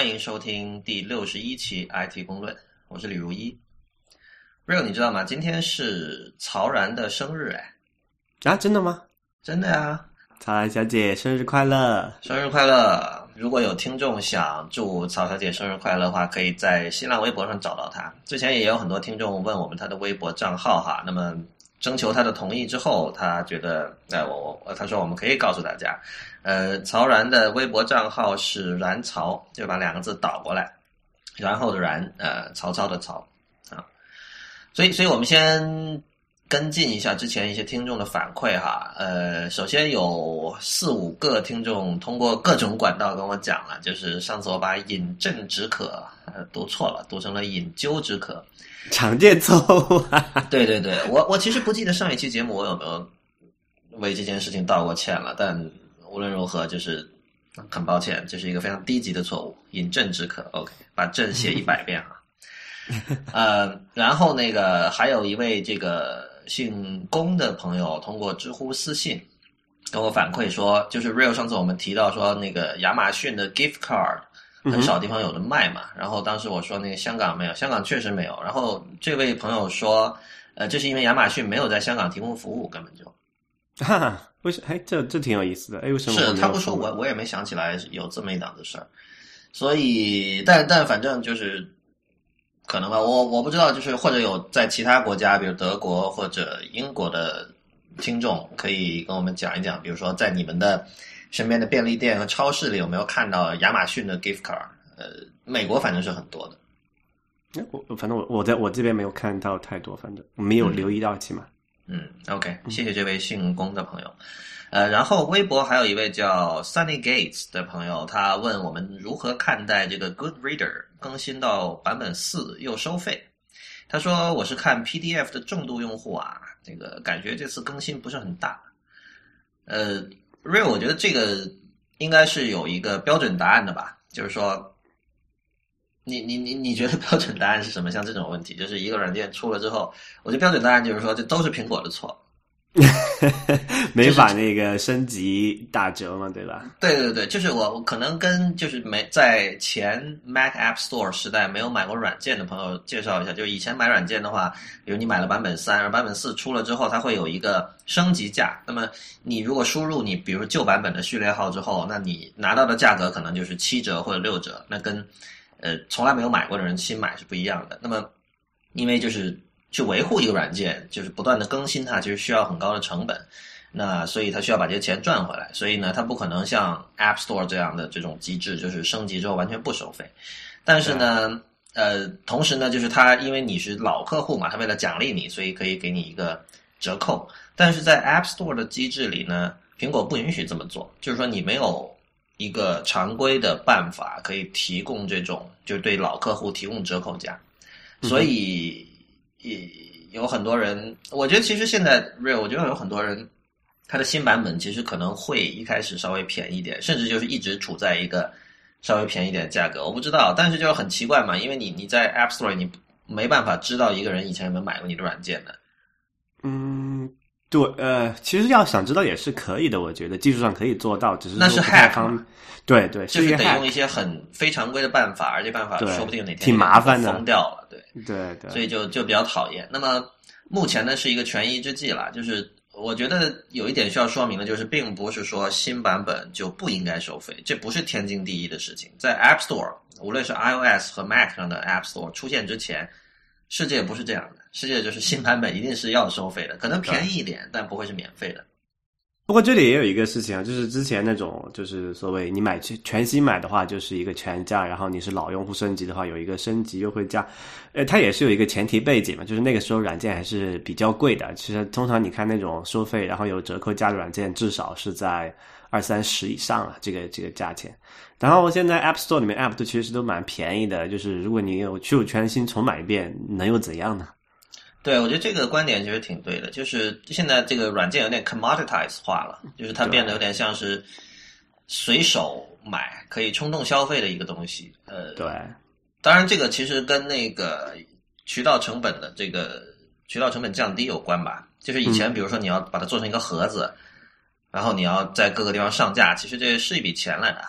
欢迎收听第六十一期 IT 公论，我是李如一。Real，你知道吗？今天是曹然的生日哎！啊，真的吗？真的呀！曹然小姐生日快乐！生日快乐！如果有听众想祝曹小姐生日快乐的话，可以在新浪微博上找到她。之前也有很多听众问我们她的微博账号哈，那么征求他的同意之后，他觉得，哎，我我，他说我们可以告诉大家，呃，曹然的微博账号是然曹，就把两个字倒过来，然后的然，呃，曹操的曹。啊所以，所以我们先跟进一下之前一些听众的反馈哈。呃，首先有四五个听众通过各种管道跟我讲了，就是上次我把“饮鸩止渴”呃读错了，读成了“饮鸩止渴”，常见错误。对 对对，我我其实不记得上一期节目我有没有为这件事情道过歉了，但无论如何，就是很抱歉，这是一个非常低级的错误，“饮鸩止渴 ”OK，把“鸩”写一百遍啊。呃，然后那个还有一位这个姓龚的朋友通过知乎私信跟我反馈说，就是 Real 上次我们提到说那个亚马逊的 gift card 很少地方有的卖嘛，然后当时我说那个香港没有，香港确实没有。然后这位朋友说，呃，这是因为亚马逊没有在香港提供服务，根本就。哈哈，为什？哎，这这挺有意思的。哎，为什么？是他不说，我我也没想起来有这么一档子事儿。所以，但但反正就是。可能吧，我我不知道，就是或者有在其他国家，比如德国或者英国的听众，可以跟我们讲一讲，比如说在你们的身边的便利店和超市里有没有看到亚马逊的 gift card？呃，美国反正是很多的。我反正我我在我这边没有看到太多，反正没有留意到，起码。嗯，OK，谢谢这位姓龚的朋友。呃，然后微博还有一位叫 Sunny Gates 的朋友，他问我们如何看待这个 Good Reader 更新到版本四又收费。他说：“我是看 PDF 的重度用户啊，这个感觉这次更新不是很大。”呃瑞我觉得这个应该是有一个标准答案的吧？就是说，你你你你觉得标准答案是什么？像这种问题，就是一个软件出了之后，我觉得标准答案就是说，这都是苹果的错。没法那个升级打折嘛，对吧？对对对，就是我可能跟就是没在前 Mac App Store 时代没有买过软件的朋友介绍一下，就是以前买软件的话，比如你买了版本三，而版本四出了之后，它会有一个升级价。那么你如果输入你比如旧版本的序列号之后，那你拿到的价格可能就是七折或者六折，那跟呃从来没有买过的人新买是不一样的。那么因为就是。去维护一个软件，就是不断的更新它，其实需要很高的成本。那所以它需要把这些钱赚回来。所以呢，它不可能像 App Store 这样的这种机制，就是升级之后完全不收费。但是呢，呃，同时呢，就是它因为你是老客户嘛，它为了奖励你，所以可以给你一个折扣。但是在 App Store 的机制里呢，苹果不允许这么做，就是说你没有一个常规的办法可以提供这种，就是对老客户提供折扣价。所以。也有很多人，我觉得其实现在 Real，我觉得有很多人，它的新版本其实可能会一开始稍微便宜点，甚至就是一直处在一个稍微便宜点的价格。我不知道，但是就是很奇怪嘛，因为你你在 App Store 你没办法知道一个人以前有没有买过你的软件的。嗯，对，呃，其实要想知道也是可以的，我觉得技术上可以做到，只是那是 hack，对对，就是得用一些很非常规的办法，而且办法说不定哪天挺麻烦的封掉了。对对对，所以就就比较讨厌。那么目前呢是一个权宜之计啦，就是我觉得有一点需要说明的，就是并不是说新版本就不应该收费，这不是天经地义的事情。在 App Store，无论是 iOS 和 Mac 上的 App Store 出现之前，世界不是这样的，世界就是新版本一定是要收费的，可能便宜一点，但不会是免费的。不过这里也有一个事情啊，就是之前那种就是所谓你买全全新买的话，就是一个全价，然后你是老用户升级的话，有一个升级优惠价。呃，它也是有一个前提背景嘛，就是那个时候软件还是比较贵的。其实通常你看那种收费然后有折扣价的软件，至少是在二三十以上啊，这个这个价钱。然后现在 App Store 里面 App 都其实都蛮便宜的，就是如果你有去全新重买一遍，能又怎样呢？对，我觉得这个观点其实挺对的，就是现在这个软件有点 commoditize 化了，就是它变得有点像是随手买可以冲动消费的一个东西。呃，对，当然这个其实跟那个渠道成本的这个渠道成本降低有关吧。就是以前比如说你要把它做成一个盒子，然后你要在各个地方上架，其实这是一笔钱来的。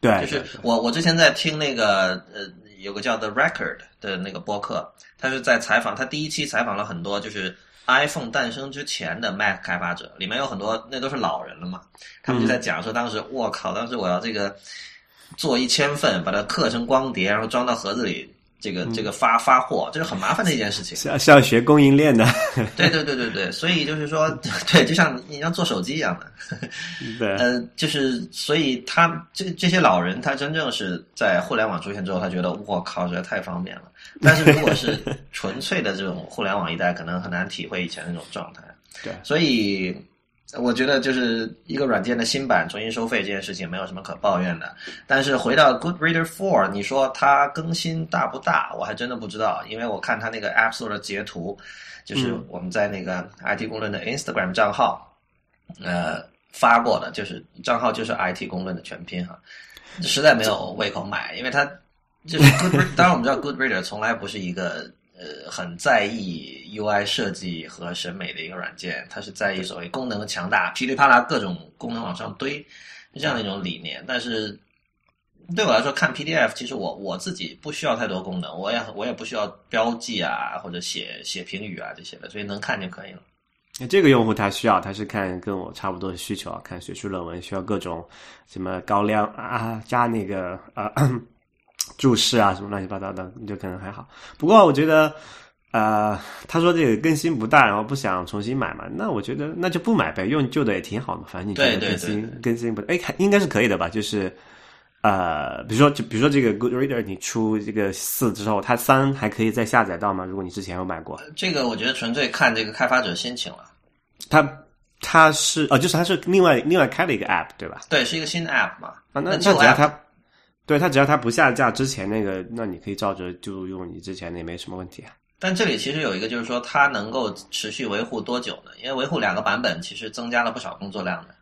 对，就是我我之前在听那个呃有个叫 The Record 的那个播客，他是在采访他第一期采访了很多就是 iPhone 诞生之前的 Mac 开发者，里面有很多那都是老人了嘛，他们就在讲说当时我靠，当时我要这个做一千份，把它刻成光碟，然后装到盒子里。这个这个发发货，这是很麻烦的一件事情，是要是要学供应链的。对对对对对，所以就是说，对，就像你像做手机一样的。对。呃，就是所以他这这些老人，他真正是在互联网出现之后，他觉得我靠，实在太方便了。但是如果是纯粹的这种互联网一代，可能很难体会以前那种状态。对。所以。我觉得就是一个软件的新版重新收费这件事情没有什么可抱怨的，但是回到 Good Reader Four，你说它更新大不大？我还真的不知道，因为我看它那个 App Store 的截图，就是我们在那个 IT 公论的 Instagram 账号，呃发过的，就是账号就是 IT 公论的全拼哈，实在没有胃口买，因为它就是 Good，当然我们知道 Good Reader 从来不是一个。呃，很在意 UI 设计和审美的一个软件，它是在意所谓功能的强大，噼里啪啦各种功能往上堆这样的一种理念。但是对我来说，看 PDF，其实我我自己不需要太多功能，我也我也不需要标记啊或者写写评语啊这些的，所以能看就可以了。那这个用户他需要，他是看跟我差不多的需求啊，看学术论文需要各种什么高亮啊，加那个啊。注释啊，什么乱七八糟的，就可能还好。不过我觉得，呃，他说这个更新不大，然后不想重新买嘛，那我觉得那就不买呗，用旧的也挺好的。反正你觉得更新更新不，哎，应该是可以的吧？就是呃，比如说，就比如说这个 Good Reader，你出这个四之后，它三还可以再下载到吗？如果你之前有买过，这个我觉得纯粹看这个开发者心情了。他它是哦，就是它是另外另外开了一个 App 对吧？对，是一个新的 App 嘛。啊，那那只要他。对它只要它不下架之前那个，那你可以照着就用你之前的也没什么问题啊。但这里其实有一个，就是说它能够持续维护多久呢？因为维护两个版本其实增加了不少工作量的。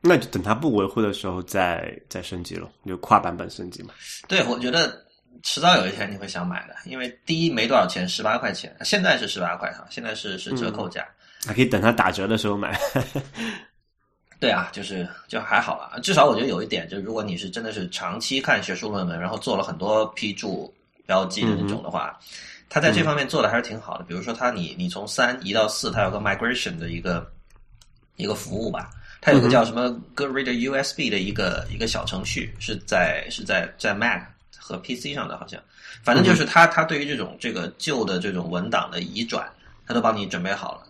那就等它不维护的时候再再升级了，就跨版本升级嘛。对，我觉得迟早有一天你会想买的，因为第一没多少钱，十八块钱，现在是十八块哈，现在是是折扣价，还可以等它打折的时候买。对啊，就是就还好了。至少我觉得有一点，就是如果你是真的是长期看学术论文，然后做了很多批注标记的那种的话，他在这方面做的还是挺好的。比如说，他你你从三移到四，它有个 migration 的一个一个服务吧，它有个叫什么 Good Reader USB 的一个一个小程序，是在是在在 Mac 和 PC 上的，好像。反正就是他他对于这种这个旧的这种文档的移转，他都帮你准备好了。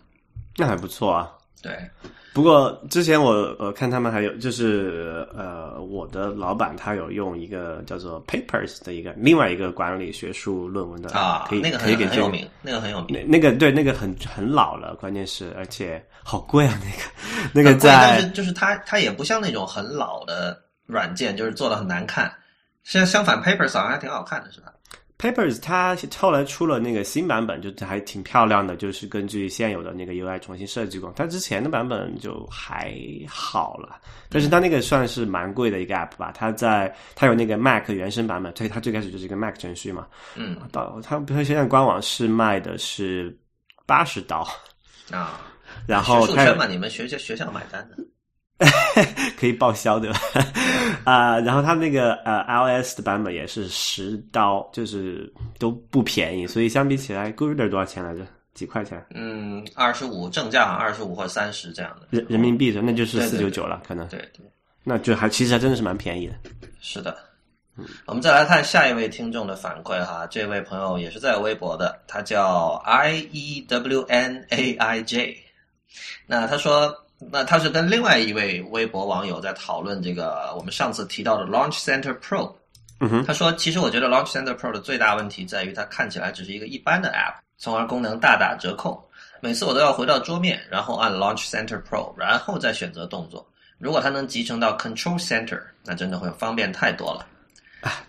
那还不错啊。对。不过之前我呃看他们还有就是呃我的老板他有用一个叫做 Papers 的一个另外一个管理学术论文的啊，可以那个可以给很有名，那个很有名，那个对那个很很老了，关键是而且好贵啊，那个那个在就是它它也不像那种很老的软件，就是做的很难看，相相反 Papers 好像还挺好看的，是吧？Papers 它后来出了那个新版本，就还挺漂亮的，就是根据现有的那个 UI 重新设计过。它之前的版本就还好了，但是它那个算是蛮贵的一个 App 吧。它在它有那个 Mac 原生版本，所以它最开始就是一个 Mac 程序嘛。嗯，到它它现在官网是卖的是八十刀啊。然后学嘛，你们学校学校买单的。可以报销对吧？啊，然后它那个呃 iOS 的版本也是十刀，就是都不便宜。所以相比起来，Good Reader 多少钱来着？几块钱？嗯，二十五，正价二十五或三十这样的人人民币的，那就是四九九了，可能。对对，那就还其实还真的是蛮便宜的。是的，嗯，我们再来看下一位听众的反馈哈，这位朋友也是在微博的，他叫 I E W N A I J，那他说。那他是跟另外一位微博网友在讨论这个我们上次提到的 Launch Center Pro。嗯哼，他说，其实我觉得 Launch Center Pro 的最大问题在于它看起来只是一个一般的 App，从而功能大打折扣。每次我都要回到桌面，然后按 Launch Center Pro，然后再选择动作。如果它能集成到 Control Center，那真的会方便太多了。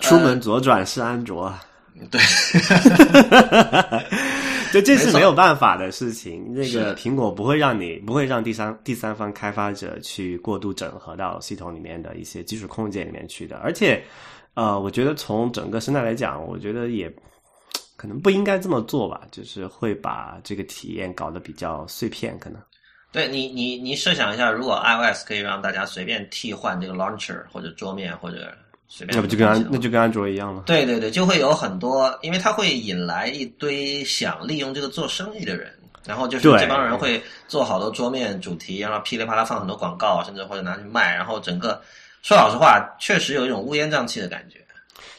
出门左转是安卓。对。就这是没有办法的事情。那个苹果不会让你不会让第三第三方开发者去过度整合到系统里面的一些基础控件里面去的。而且，呃，我觉得从整个生态来讲，我觉得也可能不应该这么做吧。就是会把这个体验搞得比较碎片，可能。对你，你你设想一下，如果 iOS 可以让大家随便替换这个 launcher 或者桌面或者随便那不就跟安那就跟安卓一样了？对对对，就会有很多，因为它会引来一堆想利用这个做生意的人，然后就是这帮人会做好多桌面主题，然后噼里啪啦放很多广告，甚至或者拿去卖，然后整个说老实话，确实有一种乌烟瘴气的感觉。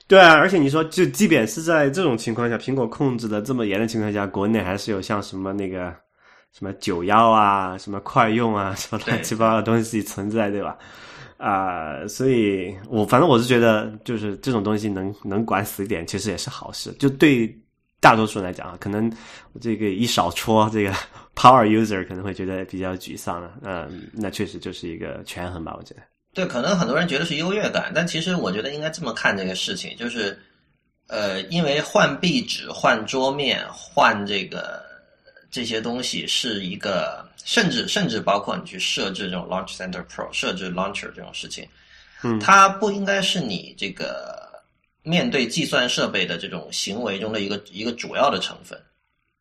对啊，而且你说，就即便是在这种情况下，苹果控制的这么严的情况下，国内还是有像什么那个什么九幺啊、什么快用啊、什么乱七八糟的东西存在，对吧？啊、所以我反正我是觉得，就是这种东西能能管死一点，其实也是好事。就对大多数人来讲啊，可能这个一少戳这个 power user 可能会觉得比较沮丧了。嗯、那确实就是一个权衡吧，我觉得。对，可能很多人觉得是优越感，但其实我觉得应该这么看这个事情，就是，呃，因为换壁纸、换桌面、换这个这些东西是一个，甚至甚至包括你去设置这种 Launch Center Pro、设置 Launcher 这种事情，嗯它不应该是你这个面对计算设备的这种行为中的一个一个主要的成分，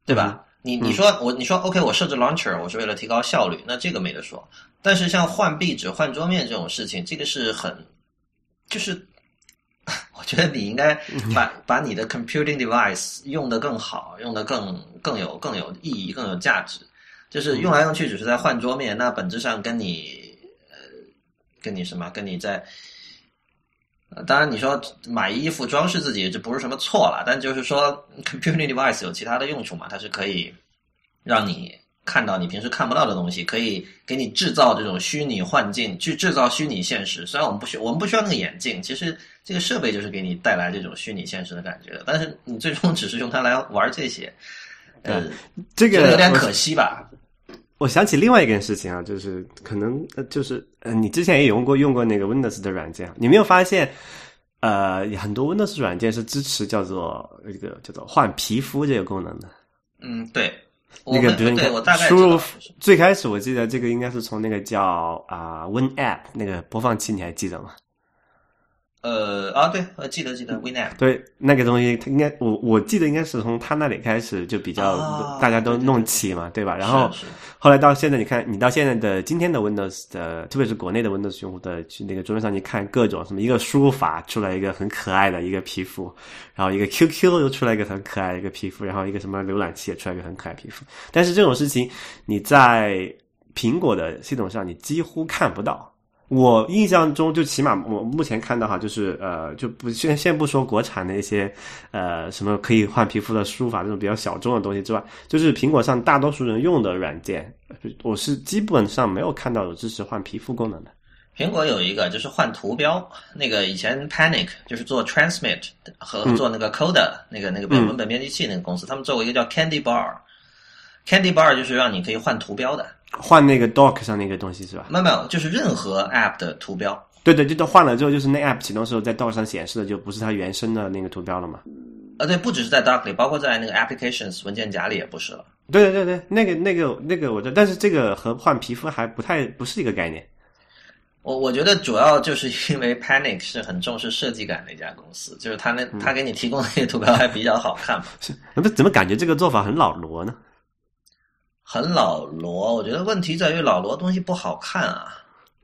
对吧？你你说我你说 OK，我设置 Launcher 我是为了提高效率，那这个没得说。但是像换壁纸、换桌面这种事情，这个是很，就是 我觉得你应该把把你的 computing device 用的更好，用的更更有更有意义、更有价值。就是用来用去只是在换桌面，那本质上跟你呃跟你什么跟你在。呃当然，你说买衣服装饰自己这不是什么错了，但就是说，computing device 有其他的用处嘛，它是可以让你看到你平时看不到的东西，可以给你制造这种虚拟幻境，去制造虚拟现实。虽然我们不需我们不需要那个眼镜，其实这个设备就是给你带来这种虚拟现实的感觉。但是你最终只是用它来玩这些，呃，这个有点可惜吧？我想起另外一件事情啊，就是可能呃，就是呃，你之前也用过用过那个 Windows 的软件，你没有发现，呃，很多 Windows 软件是支持叫做这个叫做换皮肤这个功能的。嗯，对，那个比如你看我大概输入最开始我记得这个应该是从那个叫啊、Win App 那个播放器，你还记得吗？呃啊，对，我记得记得 Winamp。对，那个东西它应该我我记得应该是从他那里开始就比较、啊大家都弄起嘛，对吧？然后后来到现在，你看，你到现在的今天的 Windows 的，特别是国内的 Windows 用户的去那个桌面上，你看各种什么一个输入法出来一个很可爱的一个皮肤，然后一个 QQ 又出来一个很可爱的一个皮肤，然后一个什么浏览器也出来一个很可爱的皮肤。但是这种事情你在苹果的系统上你几乎看不到。我印象中，就起码我目前看到哈，就是呃，就不先先不说国产的一些呃什么可以换皮肤的输入法这种比较小众的东西之外，就是苹果上大多数人用的软件，我是基本上没有看到有支持换皮肤功能的。苹果有一个就是换图标，那个以前 Panic 就是做 Transmit 和做那个 Coda、那个那个嗯文本编辑器那个公司，他们做过一个叫 Candy Bar。Candy Bar 就是让你可以换图标的，换那个 Dock 上那个东西是吧？没有没有，就是任何 App 的图标。对对，就都换了之后，就是那 App 启动时候在 Dock 上显示的就不是它原生的那个图标了嘛？呃，对，不只是在 Dock 里，包括在那个 Applications 文件夹里也不是了。对对对对，那个那个那个我知道，但是这个和换皮肤还不太不是一个概念。我我觉得主要就是因为 Panic 是很重视设计感的一家公司，就是他那他给你提供的那些图标还比较好看嘛，怎么怎么感觉这个做法很老罗呢？很老罗。我觉得问题在于老罗东西不好看啊。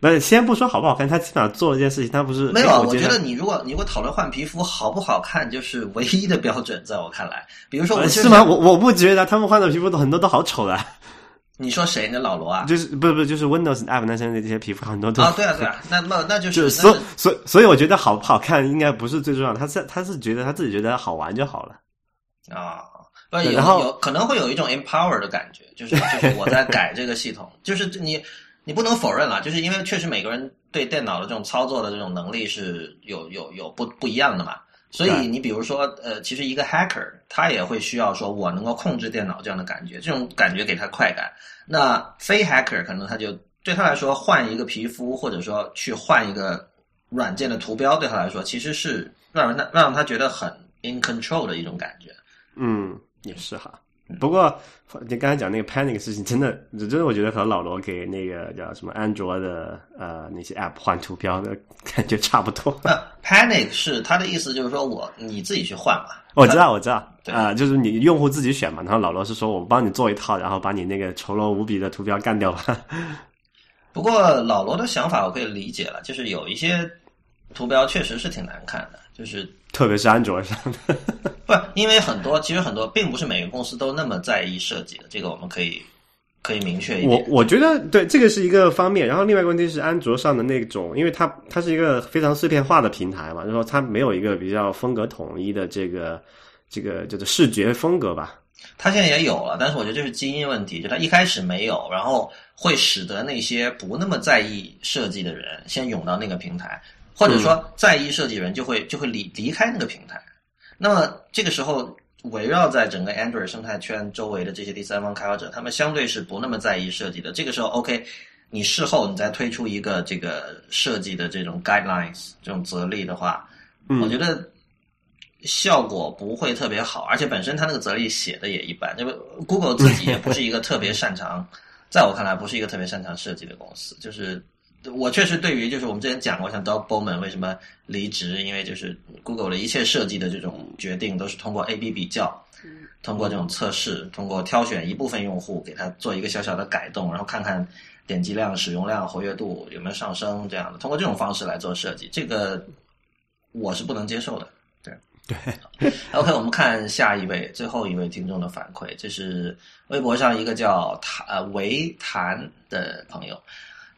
不是，先不说好不好看，他起码做了一件事情，他不是没有我我觉得你如果你如果讨论换皮肤好不好看，就是唯一的标准，在我看来，比如说我就是呃是吗？我我不觉得他们换的皮肤都很多都好丑的，你说谁呢？老罗啊？就是不是不是就是 Windows App 那些那这些皮肤很多都啊，对啊，对啊，那那那就是就是所所所以我觉得好不好看应该不是最重要的，他是他是觉得他自己觉得好玩就好了。啊，不有对然后有可能会有一种 empower 的感觉，就是就是我在改这个系统，就是你你不能否认了，就是因为确实每个人对电脑的这种操作的这种能力是有有有不不一样的嘛。所以你比如说，呃，其实一个 hacker 他也会需要说我能够控制电脑这样的感觉，这种感觉给他快感。那非 hacker 可能他就对他来说换一个皮肤，或者说去换一个软件的图标，对他来说其实是让人让他觉得很 in control 的一种感觉。嗯，也是哈。不过你刚才讲那个 Panic 事情，真的真的我觉得和老罗给那个叫什么安卓的呃那些 App 换图标的感觉差不多。那 panic 是他的意思，就是说我你自己去换嘛。我知道，我知道，对啊、就是你用户自己选嘛。然后老罗是说我帮你做一套，然后把你那个丑陋无比的图标干掉吧。不过老罗的想法我可以理解了，就是有一些图标确实是挺难看的，就是特别是安卓上的。不，因为很多其实很多并不是每个公司都那么在意设计的，这个我们可以可以明确一我点。我觉得对这个是一个方面，然后另外一个问题是安卓上的那种，因为它它是一个非常碎片化的平台嘛，就是说它没有一个比较风格统一的这个这个叫做视觉风格吧。它现在也有了，但是我觉得这是基因问题，就它一开始没有，然后会使得那些不那么在意设计的人先涌到那个平台，或者说在意设计人就会就会离离开那个平台。那么这个时候，围绕在整个 Android 生态圈周围的这些第三方开发者，他们相对是不那么在意设计的。这个时候，OK，你事后你再推出一个这个设计的这种 guidelines 这种则例的话，我觉得效果不会特别好，而且本身它那个则例写的也一般。因为 Google 自己也不是一个特别擅长，在我看来不是一个特别擅长设计的公司。就是我确实对于就是我们之前讲过，像 Doug Bowman 为什么离职，因为就是 Google 的一切设计的这种决定都是通过 A/B 比较，通过这种测试，通过挑选一部分用户给他做一个小小的改动，然后看看点击量、使用量、活跃度有没有上升这样的，通过这种方式来做设计，这个我是不能接受的。对对 OK，我们看下一位，最后一位听众的反馈，这是微博上一个叫谭呃维谭的朋友，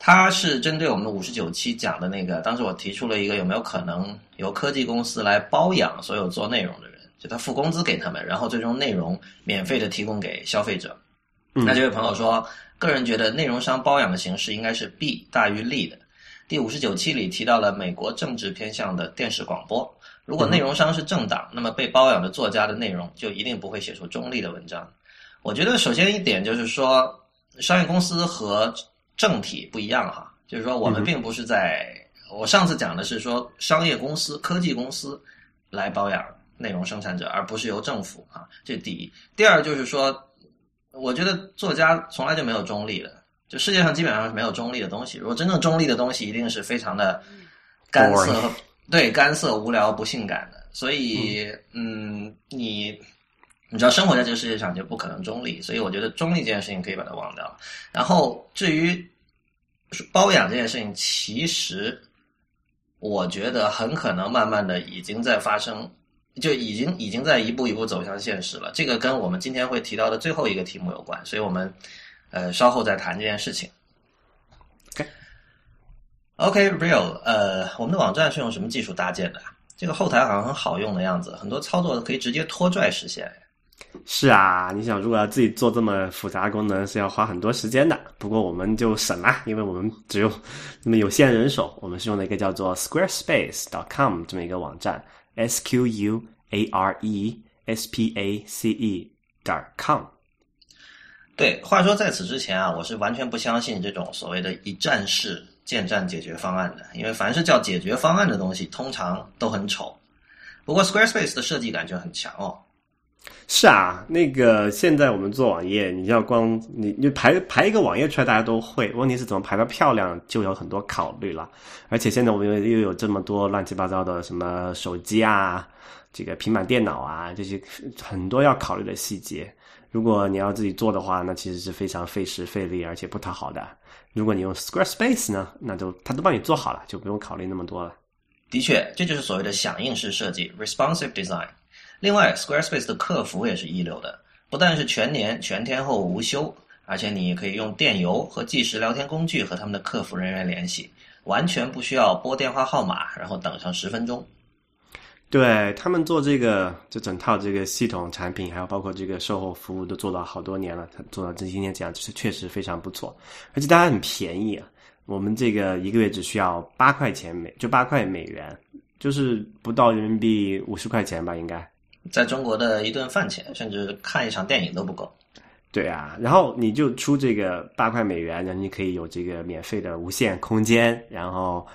他是针对我们的五十九期讲的那个，当时我提出了一个有没有可能由科技公司来包养所有做内容的人，就他付工资给他们，然后最终内容免费的提供给消费者。那这位朋友说，个人觉得内容商包养的形式应该是弊大于利的。第五十九期里提到了美国政治偏向的电视广播。如果内容商是政党，那么被包养的作家的内容就一定不会写出中立的文章。我觉得首先一点就是说，商业公司和政体不一样哈，就是说我们并不是在，我上次讲的是说商业公司、科技公司来包养内容生产者，而不是由政府啊，这第一。第二就是说，我觉得作家从来就没有中立的，就世界上基本上是没有中立的东西。如果真正中立的东西，一定是非常的干涩。对，干涩、无聊、不性感的，所以，嗯，你，你知道，生活在这个世界上就不可能中立，所以我觉得中立这件事情可以把它忘掉。然后，至于包养这件事情，其实我觉得很可能慢慢的已经在发生，就已经已经在一步一步走向现实了。这个跟我们今天会提到的最后一个题目有关，所以我们呃稍后再谈这件事情。OK，Real，呃，我们的网站是用什么技术搭建的？这个后台好像很好用的样子，很多操作可以直接拖拽实现。是啊，你想如果要自己做这么复杂功能，是要花很多时间的。不过我们就省了，因为我们只有那么有限人手，我们是用了一个叫做 Squarespace.com 这么一个网站，S Q U A R E S P A C E 点 com。对，话说在此之前啊，我是完全不相信这种所谓的一站式。建站解决方案的，因为凡是叫解决方案的东西，通常都很丑。不过 Squarespace 的设计感觉很强哦。是啊，那个现在我们做网页，你要光你你排排一个网页出来，大家都会。问题是怎么排的漂亮，就有很多考虑了。而且现在我们又又有这么多乱七八糟的什么手机啊，这个平板电脑啊，这些很多要考虑的细节。如果你要自己做的话，那其实是非常费时费力，而且不讨好的。如果你用 Squarespace 呢，那就它都帮你做好了，就不用考虑那么多了。的确，这就是所谓的响应式设计 （responsive design）。另外，Squarespace 的客服也是一流的，不但是全年全天候无休，而且你可以用电邮和即时聊天工具和他们的客服人员联系，完全不需要拨电话号码，然后等上十分钟。对他们做这个，就整套这个系统产品，还有包括这个售后服务，都做到好多年了。他做到这今天这样，是确实非常不错，而且大家很便宜啊。我们这个一个月只需要八块钱美，就八块美元，就是不到人民币五十块钱吧，应该。在中国的一顿饭钱，甚至看一场电影都不够。对啊，然后你就出这个八块美元，然后你可以有这个免费的无限空间，然后。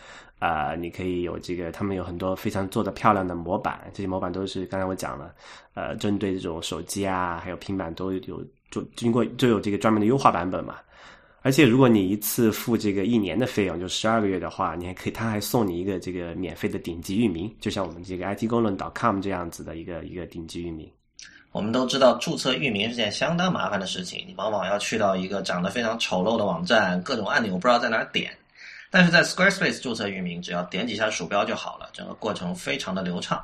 啊，你可以有这个，他们有很多非常做的漂亮的模板，这些模板都是刚才我讲了，呃，针对这种手机啊，还有平板都有就经过都有这个专门的优化版本嘛。而且如果你一次付这个一年的费用，就十二个月的话，你还可以，他还送你一个这个免费的顶级域名，就像我们这个 IT 功能 .com 这样子的一个一个顶级域名。我们都知道注册域名是件相当麻烦的事情，你往往要去到一个长得非常丑陋的网站，各种按钮不知道在哪点。但是在 Squarespace 注册域名，只要点几下鼠标就好了，整个过程非常的流畅。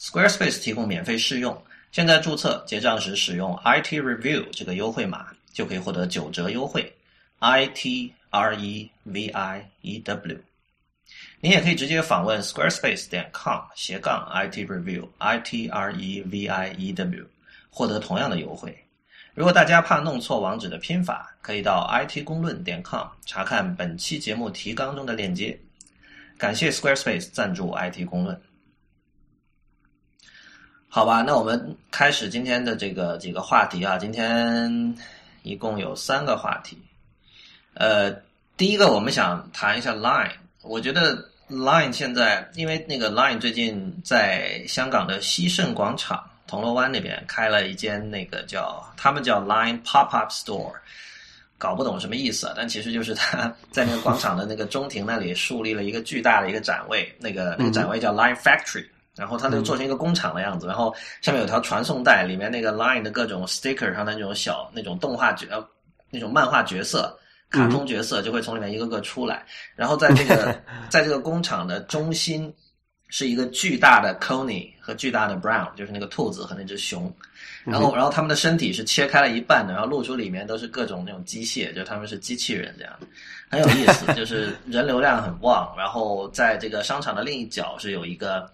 Squarespace 提供免费试用，现在注册结账时使用 IT Review 这个优惠码，就可以获得九折优惠。I T R E V I E W。你也可以直接访问 Squarespace 点 com 斜杠 IT Review I T R E V I E W，获得同样的优惠。如果大家怕弄错网址的拼法，可以到 IT 公论点 com 查看本期节目提纲中的链接。感谢 Squarespace 赞助 IT 公论。好吧，那我们开始今天的这个几个话题啊。今天一共有三个话题。呃，第一个我们想谈一下 Line。我觉得 Line 现在，因为那个 Line 最近在香港的西盛广场。铜锣湾那边开了一间那个叫他们叫 Line Pop Up Store，搞不懂什么意思，但其实就是他在那个广场的那个中庭那里树立了一个巨大的一个展位，那个那个展位叫 Line Factory，然后它就做成一个工厂的样子，然后上面有条传送带，里面那个 Line 的各种 sticker 上的那种小那种动画角那种漫画角色、卡通角色就会从里面一个个出来，然后在这个 在这个工厂的中心。是一个巨大的 Coney 和巨大的 Brown，就是那个兔子和那只熊，然后然后他们的身体是切开了一半的，然后露出里面都是各种那种机械，就他们是机器人这样，很有意思，就是人流量很旺。然后在这个商场的另一角是有一个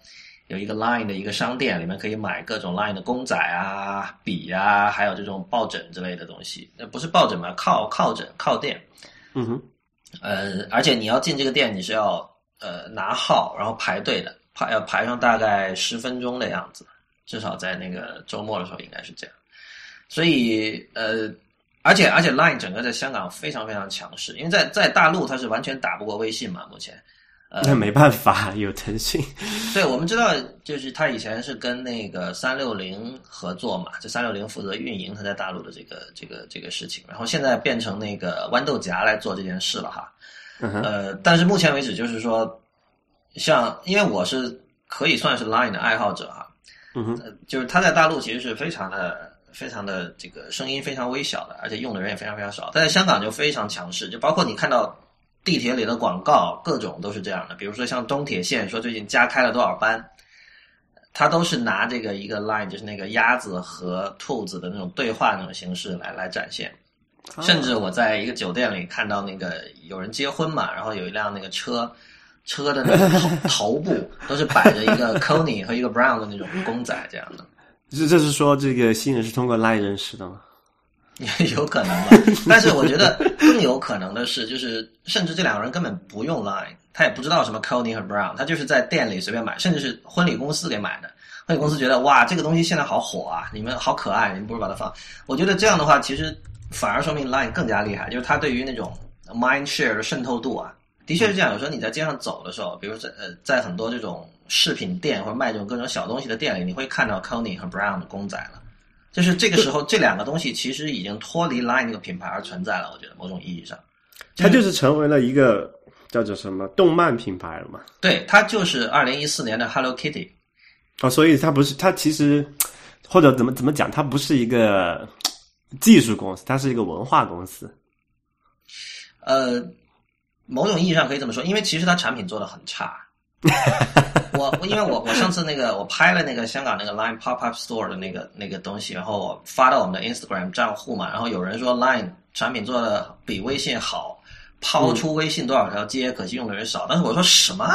有一个 Line 的一个商店，里面可以买各种 Line 的公仔啊、笔啊，还有这种抱枕之类的东西。那不是抱枕嘛，靠靠枕靠垫。嗯哼，呃，而且你要进这个店，你是要呃拿号然后排队的。排要排上大概十分钟的样子，至少在那个周末的时候应该是这样。所以呃，而且而且 Line 整个在香港非常非常强势，因为在在大陆它是完全打不过微信嘛，目前。呃，那没办法，有腾讯。对，我们知道，就是他以前是跟那个三六零合作嘛，就三六零负责运营他在大陆的这个这个这个事情，然后现在变成那个豌豆荚来做这件事了哈。呃，但是目前为止就是说。像，因为我是可以算是 Line 的爱好者哈，嗯哼，就是他在大陆其实是非常的、非常的这个声音非常微小的，而且用的人也非常非常少。但在香港就非常强势，就包括你看到地铁里的广告，各种都是这样的。比如说像东铁线说最近加开了多少班，它都是拿这个一个 Line，就是那个鸭子和兔子的那种对话那种形式来来展现。甚至我在一个酒店里看到那个有人结婚嘛，然后有一辆那个车。车的那个头 头部都是摆着一个 Coney 和一个 Brown 的那种公仔这样的，这这是说这个新人是通过 Line 认识的吗？有可能吧，但是我觉得更有可能的是，就是甚至这两个人根本不用 Line，他也不知道什么 Coney 和 Brown，他就是在店里随便买，甚至是婚礼公司给买的。婚礼公司觉得哇，这个东西现在好火啊，你们好可爱，你们不如把它放。我觉得这样的话，其实反而说明 Line 更加厉害，就是它对于那种 mind share 的渗透度啊。的确是这样，有时候你在街上走的时候，比如在呃，在很多这种饰品店或者卖这种各种小东西的店里，你会看到 Coney 和 Brown 的公仔了。就是这个时候，这两个东西其实已经脱离 Line 这个品牌而存在了。我觉得某种意义上，它就是成为了一个叫做什么动漫品牌了嘛？对，它就是二零一四年的 Hello Kitty。哦，所以它不是，它其实或者怎么怎么讲，它不是一个技术公司，它是一个文化公司。呃。某种意义上可以这么说，因为其实它产品做的很差。我因为我我上次那个我拍了那个香港那个 Line Pop Up Store 的那个那个东西，然后我发到我们的 Instagram 账户嘛，然后有人说 Line 产品做的比微信好，抛出微信多少条街，可惜用的人少。但是我说什么？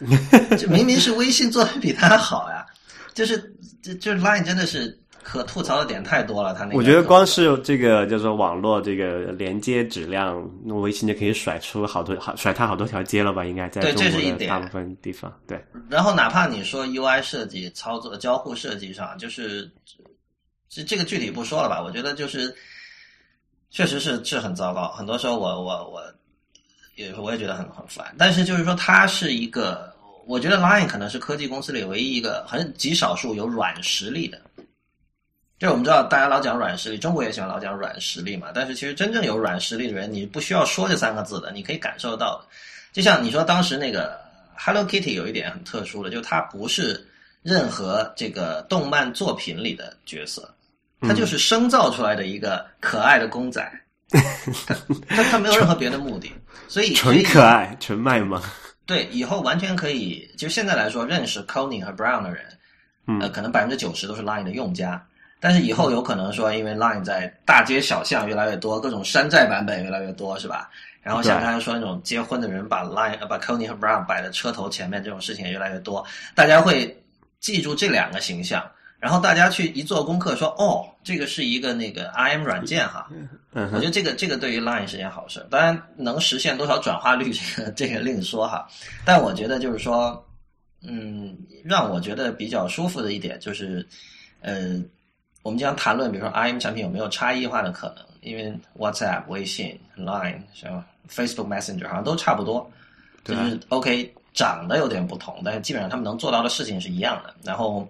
这明明是微信做的比它好呀！就是这就是 Line 真的是。可吐槽的点太多了，他那我觉得光是这个叫做网络这个连接质量，那微信就可以甩出好多好甩他好多条街了吧？应该在对，这是一点大部分地方。对，然后哪怕你说 UI 设计、操作、交互设计上，就是这这个具体不说了吧？我觉得就是确实是是很糟糕。很多时候我我我有时候我也觉得很很烦。但是就是说，它是一个，我觉得 Line 可能是科技公司里唯一一个很极少数有软实力的。就我们知道，大家老讲软实力，中国也喜欢老讲软实力嘛。但是其实真正有软实力的人，你不需要说这三个字的，你可以感受到的。就像你说当时那个 Hello Kitty 有一点很特殊的，就它不是任何这个动漫作品里的角色，它就是生造出来的一个可爱的公仔，它它没有任何别的目的。所以纯可爱、纯卖萌。对，以后完全可以，就现在来说，认识 Conny 和 Brown 的人，呃，可能百分之九十都是 Line 的用家。但是以后有可能说，因为 Line 在大街小巷越来越多，各种山寨版本越来越多，是吧？然后像刚才说那种结婚的人把 Line 把 Coney 和 Brown 摆在车头前面，这种事情也越来越多，大家会记住这两个形象。然后大家去一做功课，说哦，这个是一个那个 IM 软件哈，我觉得这个这个对于 Line 是件好事。当然能实现多少转化率，这个这个另说哈。但我觉得就是说，嗯，让我觉得比较舒服的一点就是，呃，我们经常谈论，比如说 IM 产品有没有差异化的可能？因为 WhatsApp、微信、Line 像 Facebook Messenger 好像都差不多，就是 OK 长得有点不同，但是基本上他们能做到的事情是一样的。然后。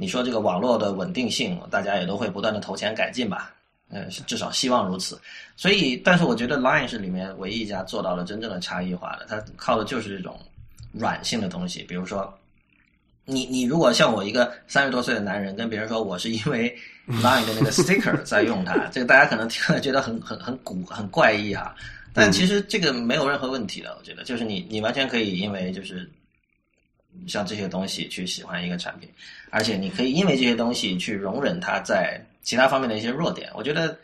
你说这个网络的稳定性，大家也都会不断的投钱改进吧？嗯，至少希望如此。所以，但是我觉得 Line 是里面唯一一家做到了真正的差异化的，它靠的就是这种软性的东西。比如说，你你如果像我一个三十多岁的男人跟别人说我是因为 Line 的那个 sticker 在用它，这个大家可能听了觉得很很很古很怪异哈。但其实这个没有任何问题的，我觉得就是你你完全可以因为就是。像这些东西去喜欢一个产品，而且你可以因为这些东西去容忍它在其他方面的一些弱点。我觉得，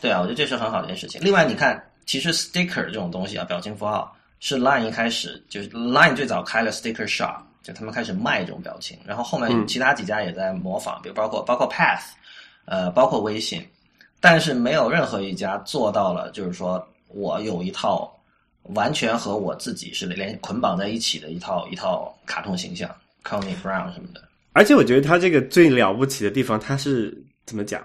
对啊，我觉得这是很好的一件事情。另外，你看，其实 sticker 这种东西啊，表情符号是 Line 一开始就是 Line 最早开了 sticker shop，就他们开始卖这种表情，然后后面其他几家也在模仿，比如包括包括 Path，呃，包括微信，但是没有任何一家做到了，就是说我有一套。完全和我自己是连捆绑在一起的一套一套卡通形象 c o n y Brown 什么的。而且我觉得他这个最了不起的地方，他是怎么讲，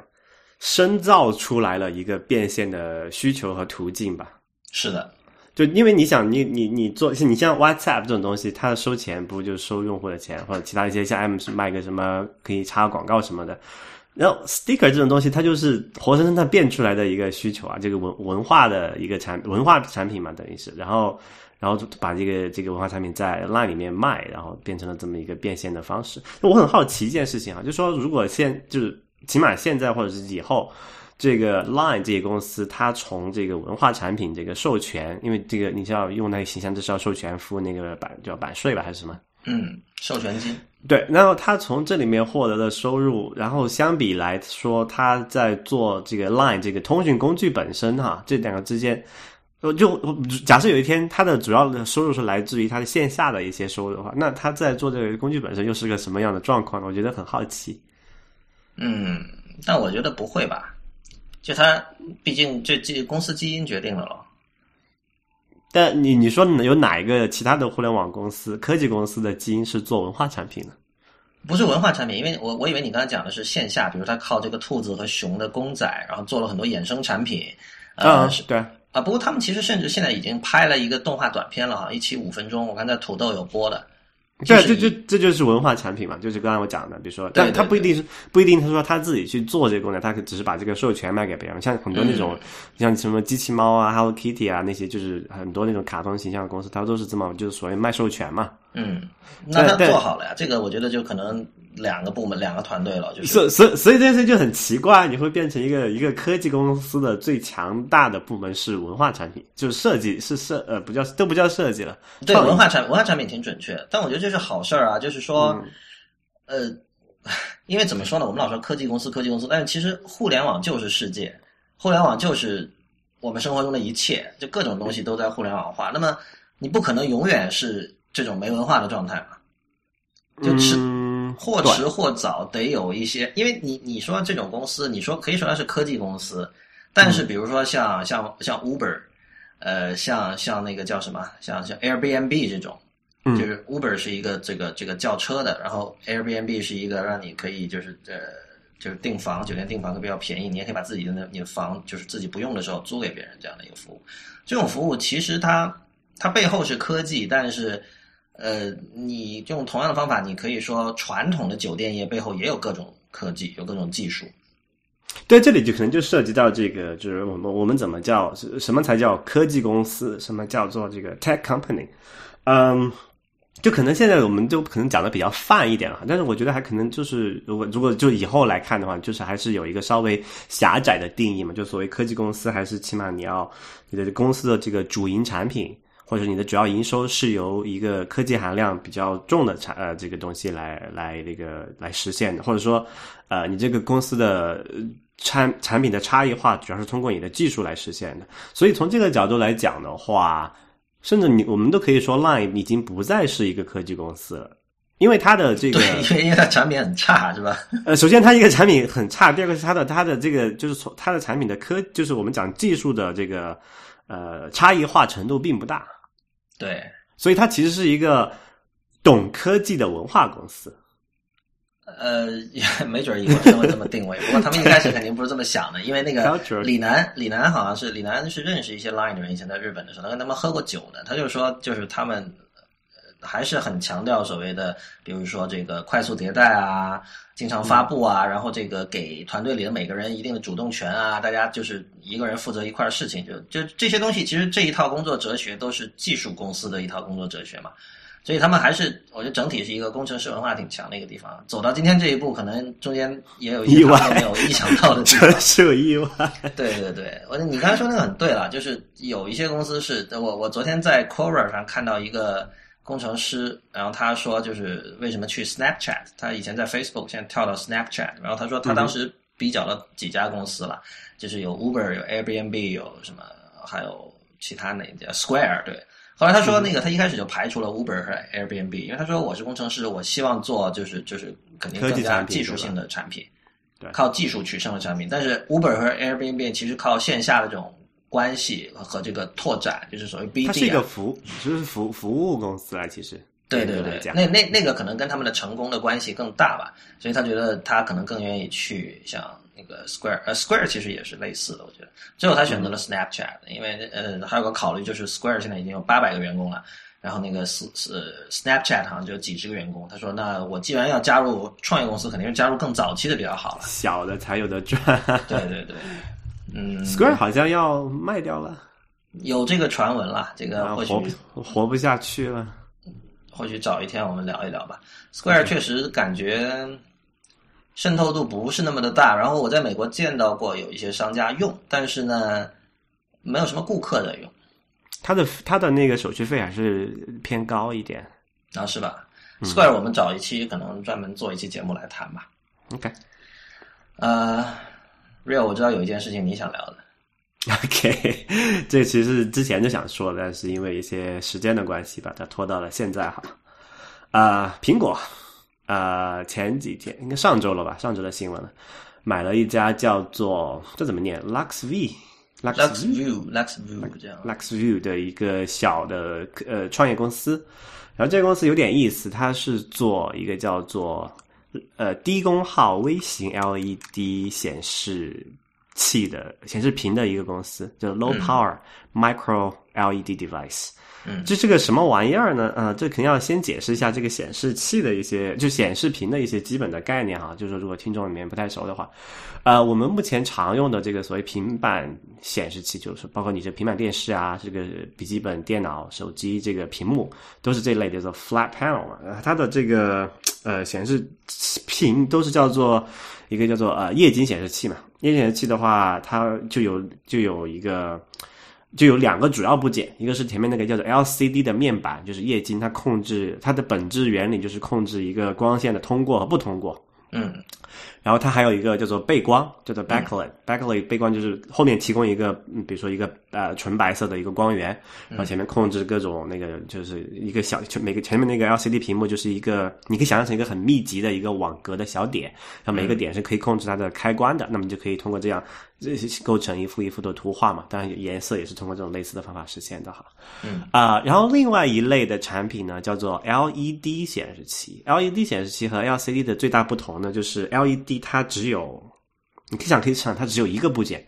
深造出来了一个变现的需求和途径吧。是的，就因为你想，你你你做，你像 WhatsApp 这种东西，它收钱不就是收用户的钱，或者其他一些像 M 是卖个什么可以插广告什么的。然后 sticker 这种东西，它就是活生生的变出来的一个需求啊，这个文文化的一个产文化产品嘛，等于是，然后然后把这个这个文化产品在 line 里面卖，然后变成了这么一个变现的方式。我很好奇一件事情啊，就说如果现就是起码现在或者是以后，这个 line 这些公司，它从这个文化产品这个授权，因为这个你是要用那个形象，就是要授权付那个版叫版税吧，还是什么？嗯，授权金。对，然后他从这里面获得的收入，然后相比来说，他在做这个 Line 这个通讯工具本身哈，这两个之间，就就假设有一天他的主要的收入是来自于他的线下的一些收入的话，那他在做这个工具本身又是个什么样的状况呢？我觉得很好奇。嗯，但我觉得不会吧？就他毕竟这这公司基因决定了咯。但你你说有哪一个其他的互联网公司、科技公司的基因是做文化产品的？不是文化产品，因为我我以为你刚才讲的是线下，比如他靠这个兔子和熊的公仔，然后做了很多衍生产品。嗯，是对啊。不过他们其实甚至现在已经拍了一个动画短片了哈，一期五分钟，我看在土豆有播的。对，这就这就是文化产品嘛，就是刚才我讲的，比如说，但他不一定是不一定，他说他自己去做这个功能，他只是把这个授权卖给别人。像很多那种，像什么机器猫啊、Hello Kitty 啊那些，就是很多那种卡通形象的公司，它都是这么就是所谓卖授权嘛。嗯，那他做好了呀，这个我觉得就可能。两个部门，两个团队了，就是。所所所以这件事就很奇怪，你会变成一个一个科技公司的最强大的部门是文化产品，就是设计是设呃不叫都不叫设计了。对，文化产文化产品挺准确，但我觉得这是好事儿啊，就是说，呃，因为怎么说呢，我们老说科技公司科技公司，但是其实互联网就是世界，互联网就是我们生活中的一切，就各种东西都在互联网化。那么你不可能永远是这种没文化的状态嘛？就吃。或迟或早得有一些，因为你你说这种公司，你说可以说它是科技公司，但是比如说像像像 Uber，呃，像像那个叫什么，像像 Airbnb 这种，就是 Uber 是一个这个这个叫车的，然后 Airbnb 是一个让你可以就是呃就是订房，酒店订房都比较便宜，你也可以把自己的那你的房就是自己不用的时候租给别人这样的一个服务。这种服务其实它它背后是科技，但是。呃，你用同样的方法，你可以说传统的酒店业背后也有各种科技，有各种技术。对，这里就可能就涉及到这个，就是我们我们怎么叫什么才叫科技公司，什么叫做这个 tech company？嗯，就可能现在我们就可能讲的比较泛一点了，但是我觉得还可能就是如果如果就以后来看的话，就是还是有一个稍微狭窄的定义嘛，就所谓科技公司，还是起码你要你的公司的这个主营产品或者你的主要营收是由一个科技含量比较重的产呃这个东西来来那个来实现的，或者说呃你这个公司的产产品的差异化主要是通过你的技术来实现的，所以从这个角度来讲的话。甚至你我们都可以说，Line 已经不再是一个科技公司了，因为它的这个，对，因为因为它产品很差，是吧？呃，首先它一个产品很差，第二个是它的它的这个就是从它的产品的科，就是我们讲技术的这个呃差异化程度并不大，对，所以它其实是一个懂科技的文化公司。呃，也没准以后他会这么定位，不过他们一开始肯定不是这么想的，因为那个李楠，李楠好像是李楠是认识一些 Line 的人，以前在日本的时候，他跟他们喝过酒的，他就说，就是他们还是很强调所谓的，比如说这个快速迭代啊，经常发布啊，然后这个给团队里的每个人一定的主动权啊，大家就是一个人负责一块事情，就就这些东西，其实这一套工作哲学都是技术公司的一套工作哲学嘛。所以他们还是，我觉得整体是一个工程师文化挺强的一个地方。走到今天这一步，可能中间也有一些没有意想到的地方，是有意外。对对对，我你刚才说那个很对了，就是有一些公司是我我昨天在 Quora 上看到一个工程师，然后他说就是为什么去 Snapchat，他以前在 Facebook，现在跳到 Snapchat，然后他说他当时比较了几家公司了，就是有 Uber，有 Airbnb，有什么，还有其他哪家 Square，对。后来他说，那个他一开始就排除了 Uber 和 Airbnb，因为他说我是工程师，我希望做就是就是肯定更加技术性的产品，对，靠技术取胜的产品。但是 Uber 和 Airbnb 其实靠线下的这种关系和这个拓展，就是所谓 BD，它是一个服，就是服服务公司啊，其实。对对对，那那那个可能跟他们的成功的关系更大吧，所以他觉得他可能更愿意去像。那个 Square，呃，Square 其实也是类似的，我觉得。最后他选择了 Snapchat，因为呃，还有个考虑就是 Square 现在已经有八百个员工了，然后那个是是 Snapchat 好像就几十个员工。他说：“那我既然要加入创业公司，肯定是加入更早期的比较好了，小的才有的赚。”对对对，嗯，Square 好像要卖掉了，有这个传闻了，这个或许活不下去了，或许找一天我们聊一聊吧。Square 确实感觉。渗透度不是那么的大，然后我在美国见到过有一些商家用，但是呢，没有什么顾客在用。他的他的那个手续费还是偏高一点啊，是吧？Square，我们找一期可能专门做一期节目来谈吧。OK，呃，Real，我知道有一件事情你想聊的。OK，这其实之前就想说，但是因为一些时间的关系，把它拖到了现在哈。啊，苹果。呃，前几天应该上周了吧？上周的新闻了，买了一家叫做这怎么念？Lux V，Lux View，Lux View 这样，Lux View 的一个小的呃创业公司。然后这个公司有点意思，它是做一个叫做呃低功耗微型 LED 显示器的显示屏的一个公司，叫 Low Power Micro LED Device。嗯，这是个什么玩意儿呢？呃，这肯定要先解释一下这个显示器的一些，就显示屏的一些基本的概念哈。就是说，如果听众里面不太熟的话，呃，我们目前常用的这个所谓平板显示器，就是包括你这平板电视啊，这个笔记本电脑、手机这个屏幕，都是这类叫做 flat panel 嘛。它的这个呃显示屏都是叫做一个叫做呃液晶显示器嘛。液晶显示器的话，它就有就有一个。就有两个主要部件，一个是前面那个叫做 LCD 的面板，就是液晶，它控制它的本质原理就是控制一个光线的通过和不通过。嗯。然后它还有一个叫做背光，叫做 backlight，backlight 背光就是后面提供一个，比如说一个呃纯白色的一个光源，然后前面控制各种那个就是一个小，就每个前面那个 LCD 屏幕就是一个，你可以想象成一个很密集的一个网格的小点，然后每个点是可以控制它的开关的，那么就可以通过这样这构成一幅一幅的图画嘛。当然颜色也是通过这种类似的方法实现的哈。嗯啊，然后另外一类的产品呢叫做 LED 显示器，LED 显示器和 LCD 的最大不同呢就是 LED。它只有，你可以想可以想，它只有一个部件，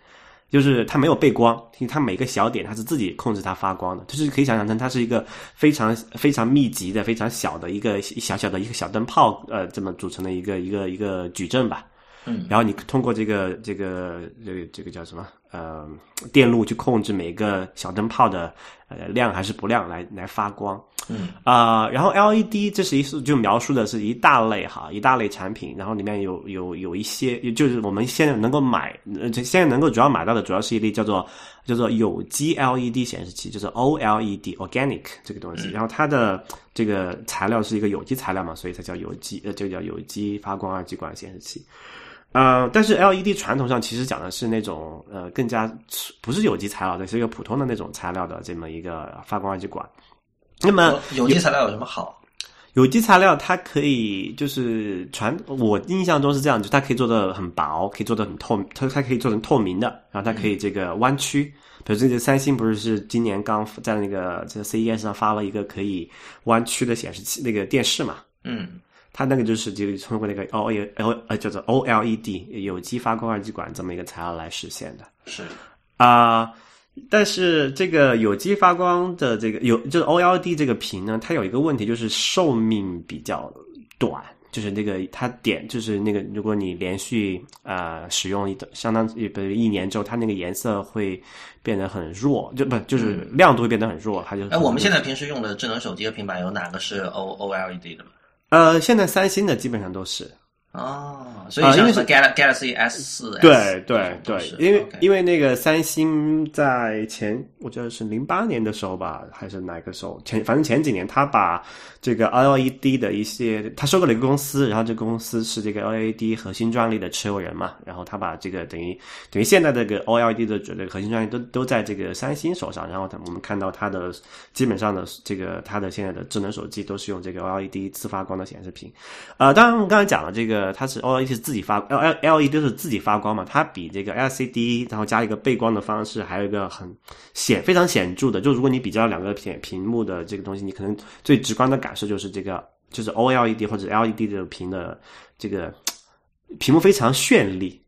就是它没有背光，因为它每个小点它是自己控制它发光的，就是可以想象成它是一个非常非常密集的、非常小的一个小小的一个小灯泡，呃，这么组成的一个一个一个矩阵吧。嗯，然后你通过这个这个这个这个叫什么？呃电路去控制每个小灯泡的呃亮还是不亮来来发光。嗯。啊、然后 LED 这是一就描述的是一大类哈，一大类产品，然后里面有有有一些，就是我们现在能够买，呃，这现在能够主要买到的主要是一类叫做叫做有机 LED 显示器，就是 OLED organic 这个东西，然后它的这个材料是一个有机材料嘛，所以才叫有机，呃，就叫有机发光二极管显示器。呃，但是 LED 传统上其实讲的是那种呃更加不是有机材料的，是一个普通的那种材料的这么一个发光二极管。那么有机材料有什么好？有机材料它可以就是传，我印象中是这样，就它可以做的很薄，可以做的很透，它它可以做成透明的，然后它可以这个弯曲。比如这个三星不是是今年刚在那个这个 CES 上发了一个可以弯曲的显示器那个电视嘛？嗯它那个就是就通过那个 O L 呃叫做 OLED 有机发光二极管这么一个材料来实现的。是啊、但是这个有机发光的这个有就是 OLED 这个屏呢，它有一个问题，就是寿命比较短，就是那个它点就是那个，如果你连续呃使用一段相当于比如一年之后，它那个颜色会变得很弱，就不就是亮度会变得很弱，它就哎，我们现在平时用的智能手机和平板有哪个是 O OLED 的吗？呃现在三星的基本上都是。哦，所以像什么 Gal Galaxy S 四，对对对，因为因为为那个三星在前，我记得是零八年的时候吧，还是哪个时候？前反正前几年，他把这个 LED 的一些，他收购了一个公司，然后这个公司是这个 LED 核心专利的持有人嘛，然后他把这个等于等于现在这个 OLED 的这个核心专利都都在这个三星手上，然后他我们看到它的基本上的这个它的现在的智能手机都是用这个 OLED 自发光的显示屏，呃，当然我们刚才讲了这个它是 OLED 是自己发 L L LED 是自己发光嘛，它比这个 LCD 然后加一个背光的方式，还有一个很显非常显著的，就如果你比较两个屏屏幕的这个东西，你可能最直观的感受就是这个就是 OLED 或者 LED 的屏的这个屏幕非常绚丽，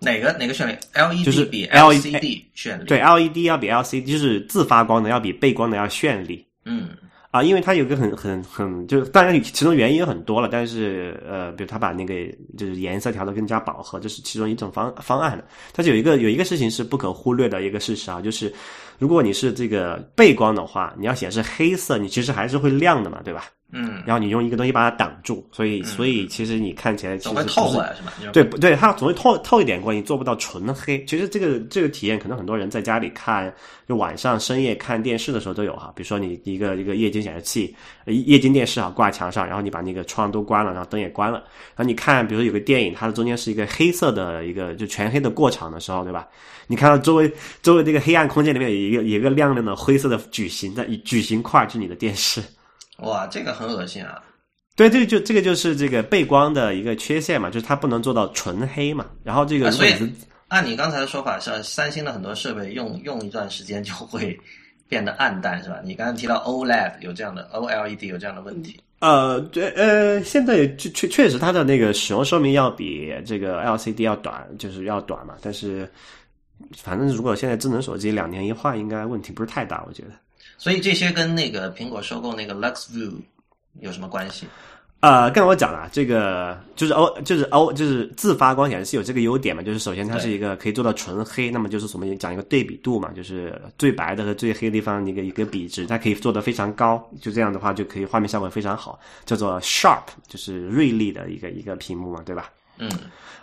哪个哪个绚丽？LED 就是比 LED LCD 炫丽。对 LED 要比 LCD 就是自发光的要比背光的要绚丽。嗯啊，因为它有个很很很，就是当然其中原因有很多了，但是呃，比如它把那个就是颜色调的更加饱和，这是其中一种方方案的。但是有一个有一个事情是不可忽略的一个事实啊，就是如果你是这个背光的话，你要显示黑色，你其实还是会亮的嘛，对吧？嗯，然后你用一个东西把它挡住，所以所以其实你看起来其总会透过来是吧？对不对？它总会透透一点光，你做不到纯黑。其实这个这个体验，可能很多人在家里看，就晚上深夜看电视的时候都有哈。比如说你一个一个液晶显示器、呃液晶电视啊挂墙上，然后你把那个窗都关了，然后灯也关了，然后你看，比如说有个电影，它的中间是一个黑色的一个就全黑的过场的时候，对吧？你看到周围周围这个黑暗空间里面有一个有一个亮亮的灰色的矩形的矩形块，就是你的电视。哇，这个很恶心啊！对，这个就这个就是这个背光的一个缺陷嘛，就是它不能做到纯黑嘛。然后这个啊所以按你刚才的说法，像三星的很多设备用用一段时间就会变得暗淡，是吧？你刚刚提到 OLED 有这样的 OLED 有这样的问题，呃，对，呃，现在确确确实它的那个使用寿命要比这个 LCD 要短，就是要短嘛。但是反正如果现在智能手机两年一换，应该问题不是太大，我觉得。所以这些跟那个苹果收购那个 LuxView 有什么关系？呃，刚才我讲了，这个就是 O 就是 O 就是自发光显示器有这个优点嘛，就是首先它是一个可以做到纯黑，那么就是我们讲一个对比度嘛，就是最白的和最黑的地方一个一个比值，它可以做得非常高，就这样的话就可以画面效果非常好，叫做 sharp，就是锐利的一个一个屏幕嘛，对吧？嗯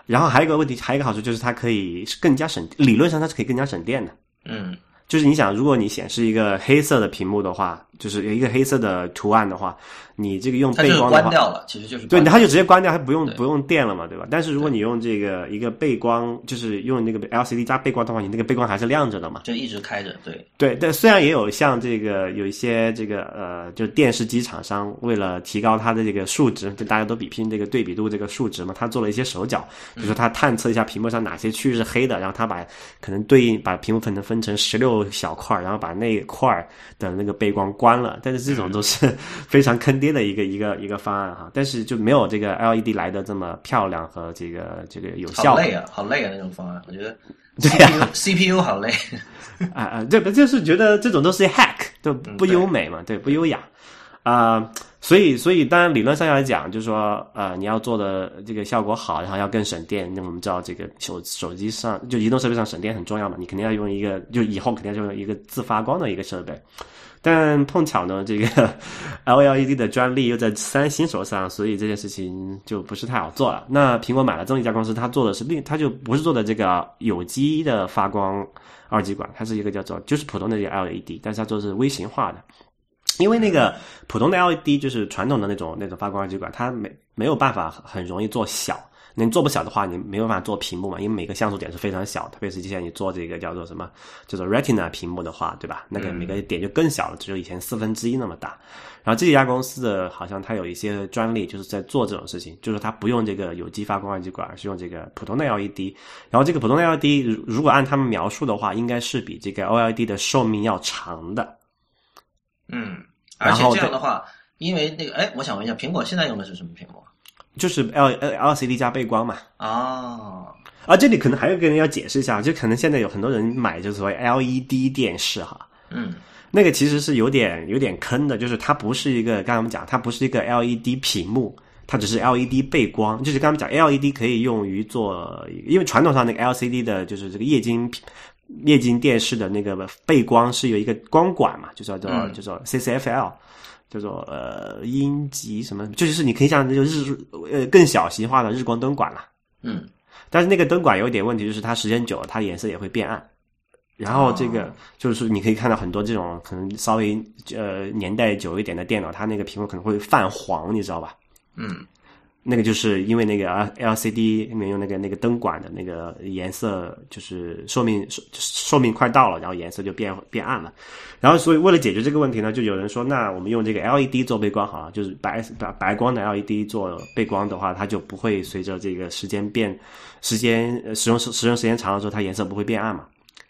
然后还有一个问题，还有一个好处就是它可以更加省，理论上它是可以更加省电的。嗯就是你想，如果你显示一个黑色的屏幕的话，就是有一个黑色的图案的话，你这个用背光的话，关掉了，其实就是对，它就直接关掉，它不用不用电了嘛，对吧？但是如果你用这个一个背光，就是用那个 LCD 加背光的话，你那个背光还是亮着的嘛。就一直开着，对，对，但虽然也有像这个有一些这个呃，就电视机厂商为了提高它的这个数值，就大家都比拼这个对比度这个数值嘛，他做了一些手脚，比如说他探测一下屏幕上哪些区域是黑的，然后他把可能对应把屏幕分成分成十六小块，然后把那一块儿的那个背光关了。但是这种都是 非常坑爹的一个一个一个方案哈，但是就没有这个 LED 来的这么漂亮和这个这个有效好累啊，好累啊那种方案，我觉得对呀 CPU 好累，啊啊，对不就是觉得这种都是 hack，就不优美嘛，对，不优雅啊、所以，所以当然理论上来讲，就是说，呃，你要做的这个效果好，然后要更省电。那我们知道，这个手手机上就移动设备上省电很重要嘛，你肯定要用一个，就以后肯定要用一个自发光的一个设备。但碰巧呢，这个 LLED 的专利又在三星手上，所以这件事情就不是太好做了。那苹果买了这么一家公司，它做的是另，它就不是做的这个有机的发光二极管，它是一个叫做就是普通的 LED，但是它做的是微型化的。因为那个普通的 LED 就是传统的那种那种发光二极管，它没没有办法很容易做小。你做不小的话，你没有办法做屏幕嘛？因为每个像素点是非常小，特别是现在你做这个叫做什么叫做 Retina 屏幕的话，对吧？那个每个点就更小了，只有以前四分之一那么大。然后这家公司的好像它有一些专利，就是在做这种事情，就是它不用这个有机发光二极管，而是用这个普通的 LED。然后这个普通的 LED 如果按他们描述的话，应该是比这个 OLED 的寿命要长的。嗯，而且这样的话，因为那个，哎，我想问一下，苹果现在用的是什么屏幕？就是 L L C D 加背光嘛。哦，啊，这里可能还有个人要解释一下，就可能现在有很多人买就是所谓 L E D 电视哈。嗯，那个其实是有点有点坑的，就是它不是一个，刚才我们讲，它不是一个 L E D 屏幕，它只是 L E D 背光。就是刚刚讲 L E D 可以用于做，因为传统上那个 L C D 的就是这个液晶液晶电视的那个背光是有一个光管嘛，就叫做就叫 C C F L。叫做呃阴极什么，就是你可以像那个日呃更小型化的日光灯管了。嗯，但是那个灯管有一点问题，就是它时间久了，它颜色也会变暗。然后这个就是你可以看到很多这种可能稍微呃年代久一点的电脑，它那个屏幕可能会泛黄，你知道吧？嗯。那个就是因为那个 L L C D 里面用那个那个灯管的那个颜色，就是寿命寿寿命快到了，然后颜色就变变暗了。然后所以为了解决这个问题呢，就有人说，那我们用这个 L E D 做背光好了，就是白白白光的 L E D 做背光的话，它就不会随着这个时间变时间使用时使用时间长了之后，它颜色不会变暗嘛。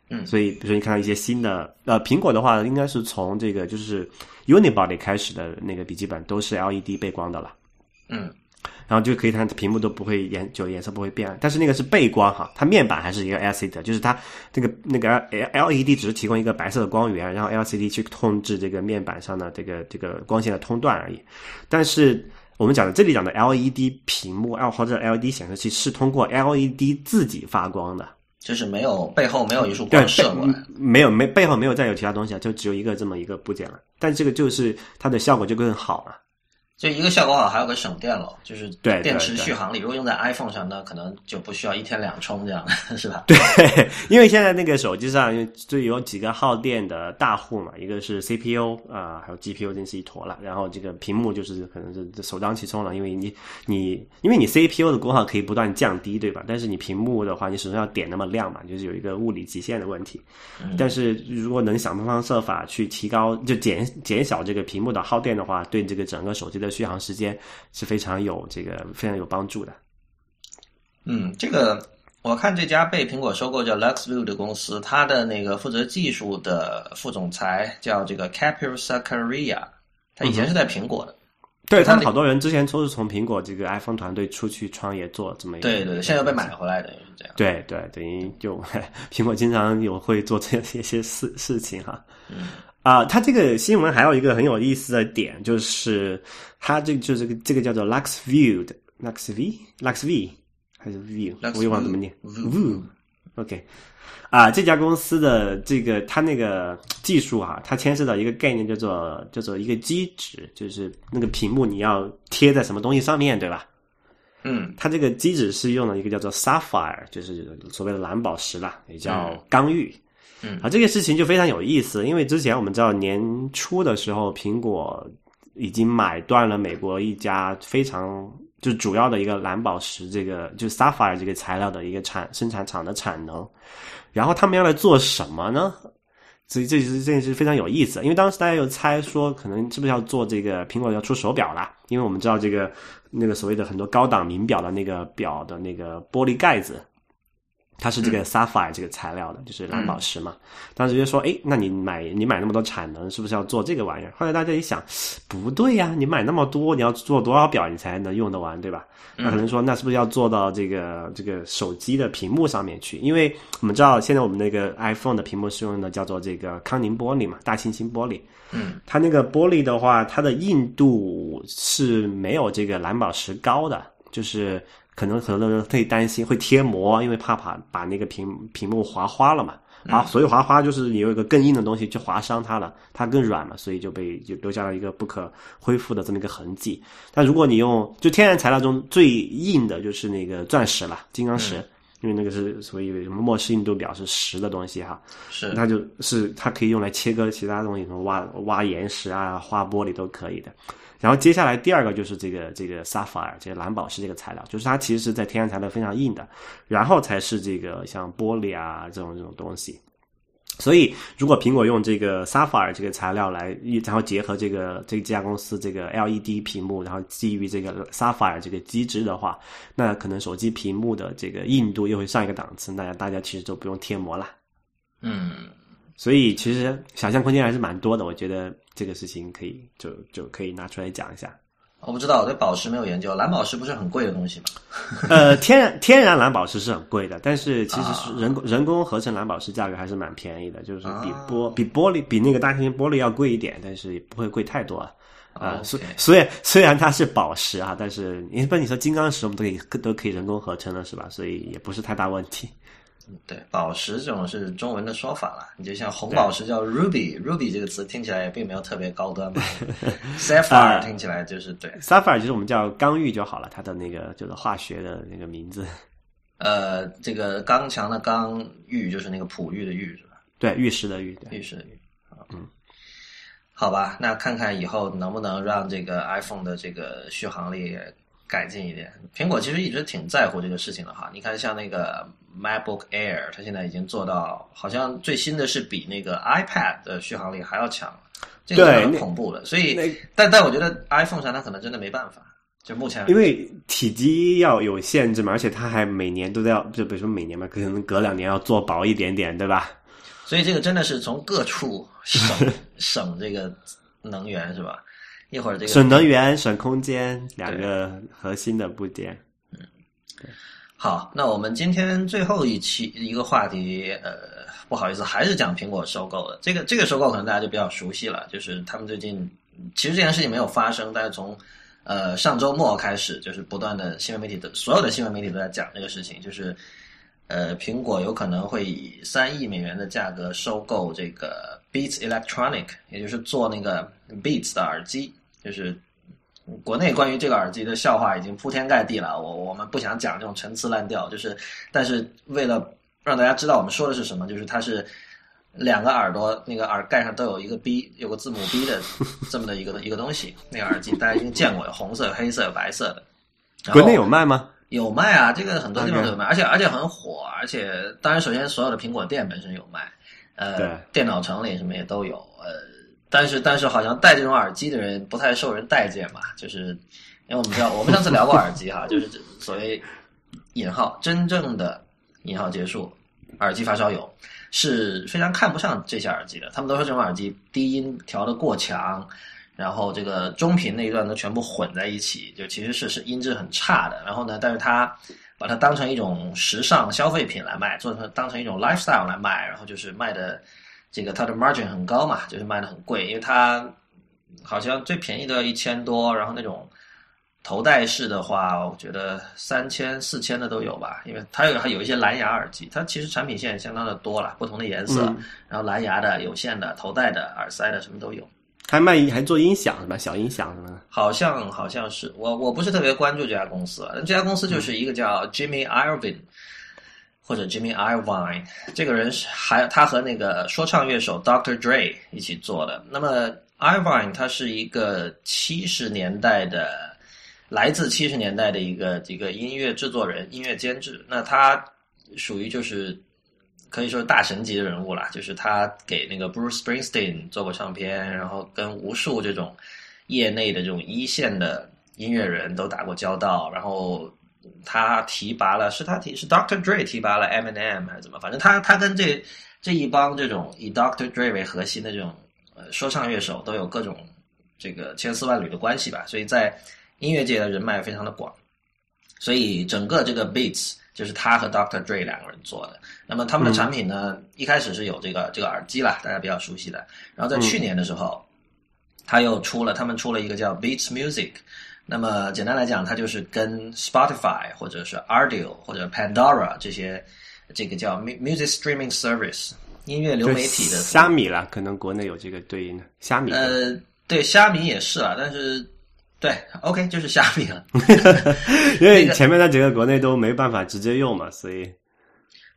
嗯，所以比如说你看到一些新的呃苹果的话，应该是从这个就是 Unibody 开始的那个笔记本都是 L E D 背光的了。嗯。然后就可以看屏幕都不会颜就颜色不会变，但是那个是背光哈，它面板还是一个 LCD，就是它这个那个 L LED 只是提供一个白色的光源，然后 LCD 去控制这个面板上的这个这个光线的通断而已。但是我们讲的这里讲的 LED 屏幕或者 LED 显示器是通过 LED 自己发光的，就是没有背后没有一束光射过来，没有没背后没有再有其他东西啊，就只有一个这么一个部件了。但这个就是它的效果就更好了。就一个效果好，还有个省电了，就是对电池续航力。如果用在 iPhone 上，那可能就不需要一天两充这样，是吧？对，因为现在那个手机上就有几个耗电的大户嘛，一个是 CPU 啊，还有 GPU 真是一坨了。然后这个屏幕就是可能是首当其冲了，因为你你因为你 CPU 的功耗可以不断降低，对吧？但是你屏幕的话，你始终要点那么亮嘛，就是有一个物理极限的问题。但是如果能想方方设法去提高，就减减小这个屏幕的耗电的话，对这个整个手机的续航时间是非常有这个非常有帮助的。嗯，这个我看这家被苹果收购叫 LuxView 的公司，它的那个负责技术的副总裁叫这个 Capil Sakaria，他以前是在苹果的。对他们好多人之前都是从苹果这个 iPhone 团队出去创业做这么一个。对对，现在又被买回来的，是这样。对对，等于就 苹果经常有会做这些些事事情哈。嗯。啊，它这个新闻还有一个很有意思的点，就是它这就这个这个叫做 Lux View 的 Lux V Lux V 还是 View，我也忘了怎么念。View，OK，啊，这家公司的这个它那个技术啊，它牵涉到一个概念叫做叫做一个基址，就是那个屏幕你要贴在什么东西上面对吧？嗯，它这个基址是用了一个叫做 Sapphire，就是所谓的蓝宝石啦，也叫刚玉。嗯，啊，这个事情就非常有意思，因为之前我们知道年初的时候，苹果已经买断了美国一家非常就主要的一个蓝宝石这个就 sapphire 这个材料的一个产生产厂的产能，然后他们要来做什么呢？所以这是这件事非常有意思，因为当时大家又猜说，可能是不是要做这个苹果要出手表了？因为我们知道这个那个所谓的很多高档名表的那个表的那个玻璃盖子。它是这个 sapphire 这个材料的，就是蓝宝石嘛。当时就说，哎，那你买你买那么多产能，是不是要做这个玩意儿？后来大家一想，不对呀，你买那么多，你要做多少表你才能用得完，对吧？那可能说，那是不是要做到这个这个手机的屏幕上面去？因为我们知道，现在我们那个 iPhone 的屏幕是用的叫做这个康宁玻璃嘛，大猩猩玻璃。嗯，它那个玻璃的话，它的硬度是没有这个蓝宝石高的，就是可能很多人会担心会贴膜，因为怕把把那个屏屏幕划花了嘛。啊，所以划花就是你有一个更硬的东西去划伤它了，它更软嘛，所以就被就留下了一个不可恢复的这么一个痕迹。但如果你用就天然材料中最硬的就是那个钻石了，金刚石，因为那个是所以什么莫氏硬度表是十的东西哈，是它就是它可以用来切割其他东西，什么挖挖岩石啊、花玻璃都可以的。然后接下来第二个就是这个这个 sapphire 这个蓝宝石这个材料，就是它其实是在天然材料非常硬的，然后才是这个像玻璃啊这种这种东西。所以，如果苹果用这个 sapphire 这个材料来，然后结合这个这家公司这个 LED 屏幕，然后基于这个 sapphire 这个机制的话，那可能手机屏幕的这个硬度又会上一个档次，那大家其实就不用贴膜了。嗯，所以其实想象空间还是蛮多的，我觉得这个事情可以就就可以拿出来讲一下。我不知道，我对宝石没有研究。蓝宝石不是很贵的东西吗？呃，天然天然蓝宝石是很贵的，但是其实是人工、人工合成蓝宝石价格还是蛮便宜的，就是比玻比玻璃比那个大猩猩玻璃要贵一点，但是也不会贵太多啊。虽虽然虽然它是宝石啊，但是一般你说金刚石我们都可以都可以人工合成了是吧？所以也不是太大问题。对，宝石这种是中文的说法了。你就像红宝石叫 ruby，ruby 这个词听起来也并没有特别高端嘛。sapphire 听起来就是对，sapphire 就是我们叫刚玉就好了，它的那个就是化学的那个名字。呃，这个刚强的刚玉就是那个璞玉的玉是吧？对，玉石的玉，玉石的玉。嗯，好吧，那看看以后能不能让这个 iPhone 的这个续航力改进一点。苹果其实一直挺在乎这个事情的哈。你看，像那个。MacBook Air，它现在已经做到，好像最新的是比那个 iPad 的续航力还要强，这个很恐怖的。所以，但但我觉得 iPhone 上它可能真的没办法，就目前因为体积要有限制嘛，而且它还每年都要，就比如说每年嘛，可能隔两年要做薄一点点，对吧？所以这个真的是从各处省 省这个能源是吧？一会儿这个省能源、省空间两个核心的部件。嗯好，那我们今天最后一期一个话题，呃，不好意思，还是讲苹果收购的。这个这个收购可能大家就比较熟悉了，就是他们最近其实这件事情没有发生，但是从呃上周末开始，就是不断的新闻媒体的所有的新闻媒体都在讲这个事情，就是呃苹果有可能会以三亿美元的价格收购这个 Beats Electronic，也就是做那个 Beats 的耳机，就是。国内关于这个耳机的笑话已经铺天盖地了，我我们不想讲这种陈词滥调，就是，但是为了让大家知道我们说的是什么，就是它是两个耳朵那个耳盖上都有一个 B，有个字母 B 的 这么的一个一个东西，那个耳机大家已经见过，有红色、有黑色、有白色的。国内有卖吗？有卖啊，这个很多地方都有卖，而且而且很火，而且当然首先所有的苹果店本身有卖，呃，电脑城里什么也都有，呃。但是，但是好像戴这种耳机的人不太受人待见嘛，就是因为我们知道，我们上次聊过耳机哈，就是所谓引号真正的引号结束耳机发烧友是非常看不上这些耳机的。他们都说这种耳机低音调的过强，然后这个中频那一段都全部混在一起，就其实是是音质很差的。然后呢，但是他把它当成一种时尚消费品来卖，做成当成一种 lifestyle 来卖，然后就是卖的。这个它的 margin 很高嘛，就是卖的很贵，因为它好像最便宜的一千多，然后那种头戴式的话，我觉得三千四千的都有吧。因为它有还有一些蓝牙耳机，它其实产品线相当的多了，不同的颜色，然后蓝牙的、有线的、头戴的、耳塞的，什么都有。还卖还做音响是吧？小音响什么的？好像好像是我我不是特别关注这家公司，这家公司就是一个叫 Jimmy Iovine。或者 Jimmy Iovine 这个人是还他和那个说唱乐手 Dr. Dre 一起做的。那么 Iovine 他是一个七十年代的，来自七十年代的一个一个音乐制作人、音乐监制。那他属于就是可以说大神级的人物啦，就是他给那个 Bruce Springsteen 做过唱片，然后跟无数这种业内的这种一线的音乐人都打过交道，然后。他提拔了，是他提是 Dr. Dre 提拔了 Eminem 还是怎么？反正他他跟这这一帮这种以 Dr. Dre 为核心的这种呃说唱乐手都有各种这个千丝万缕的关系吧，所以在音乐界的人脉非常的广。所以整个这个 Beats 就是他和 Dr. Dre 两个人做的。那么他们的产品呢，一开始是有这个这个耳机啦，大家比较熟悉的。然后在去年的时候，他又出了，他们出了一个叫 Beats Music。那么简单来讲，它就是跟 Spotify 或者是 Audio 或者 Pandora 这些这个叫 Music Streaming Service 音乐流媒体的虾米啦，可能国内有这个对应的虾米。呃，对，虾米也是啊，但是对，OK 就是虾米了，因为前面那几个国内都没办法直接用嘛，所以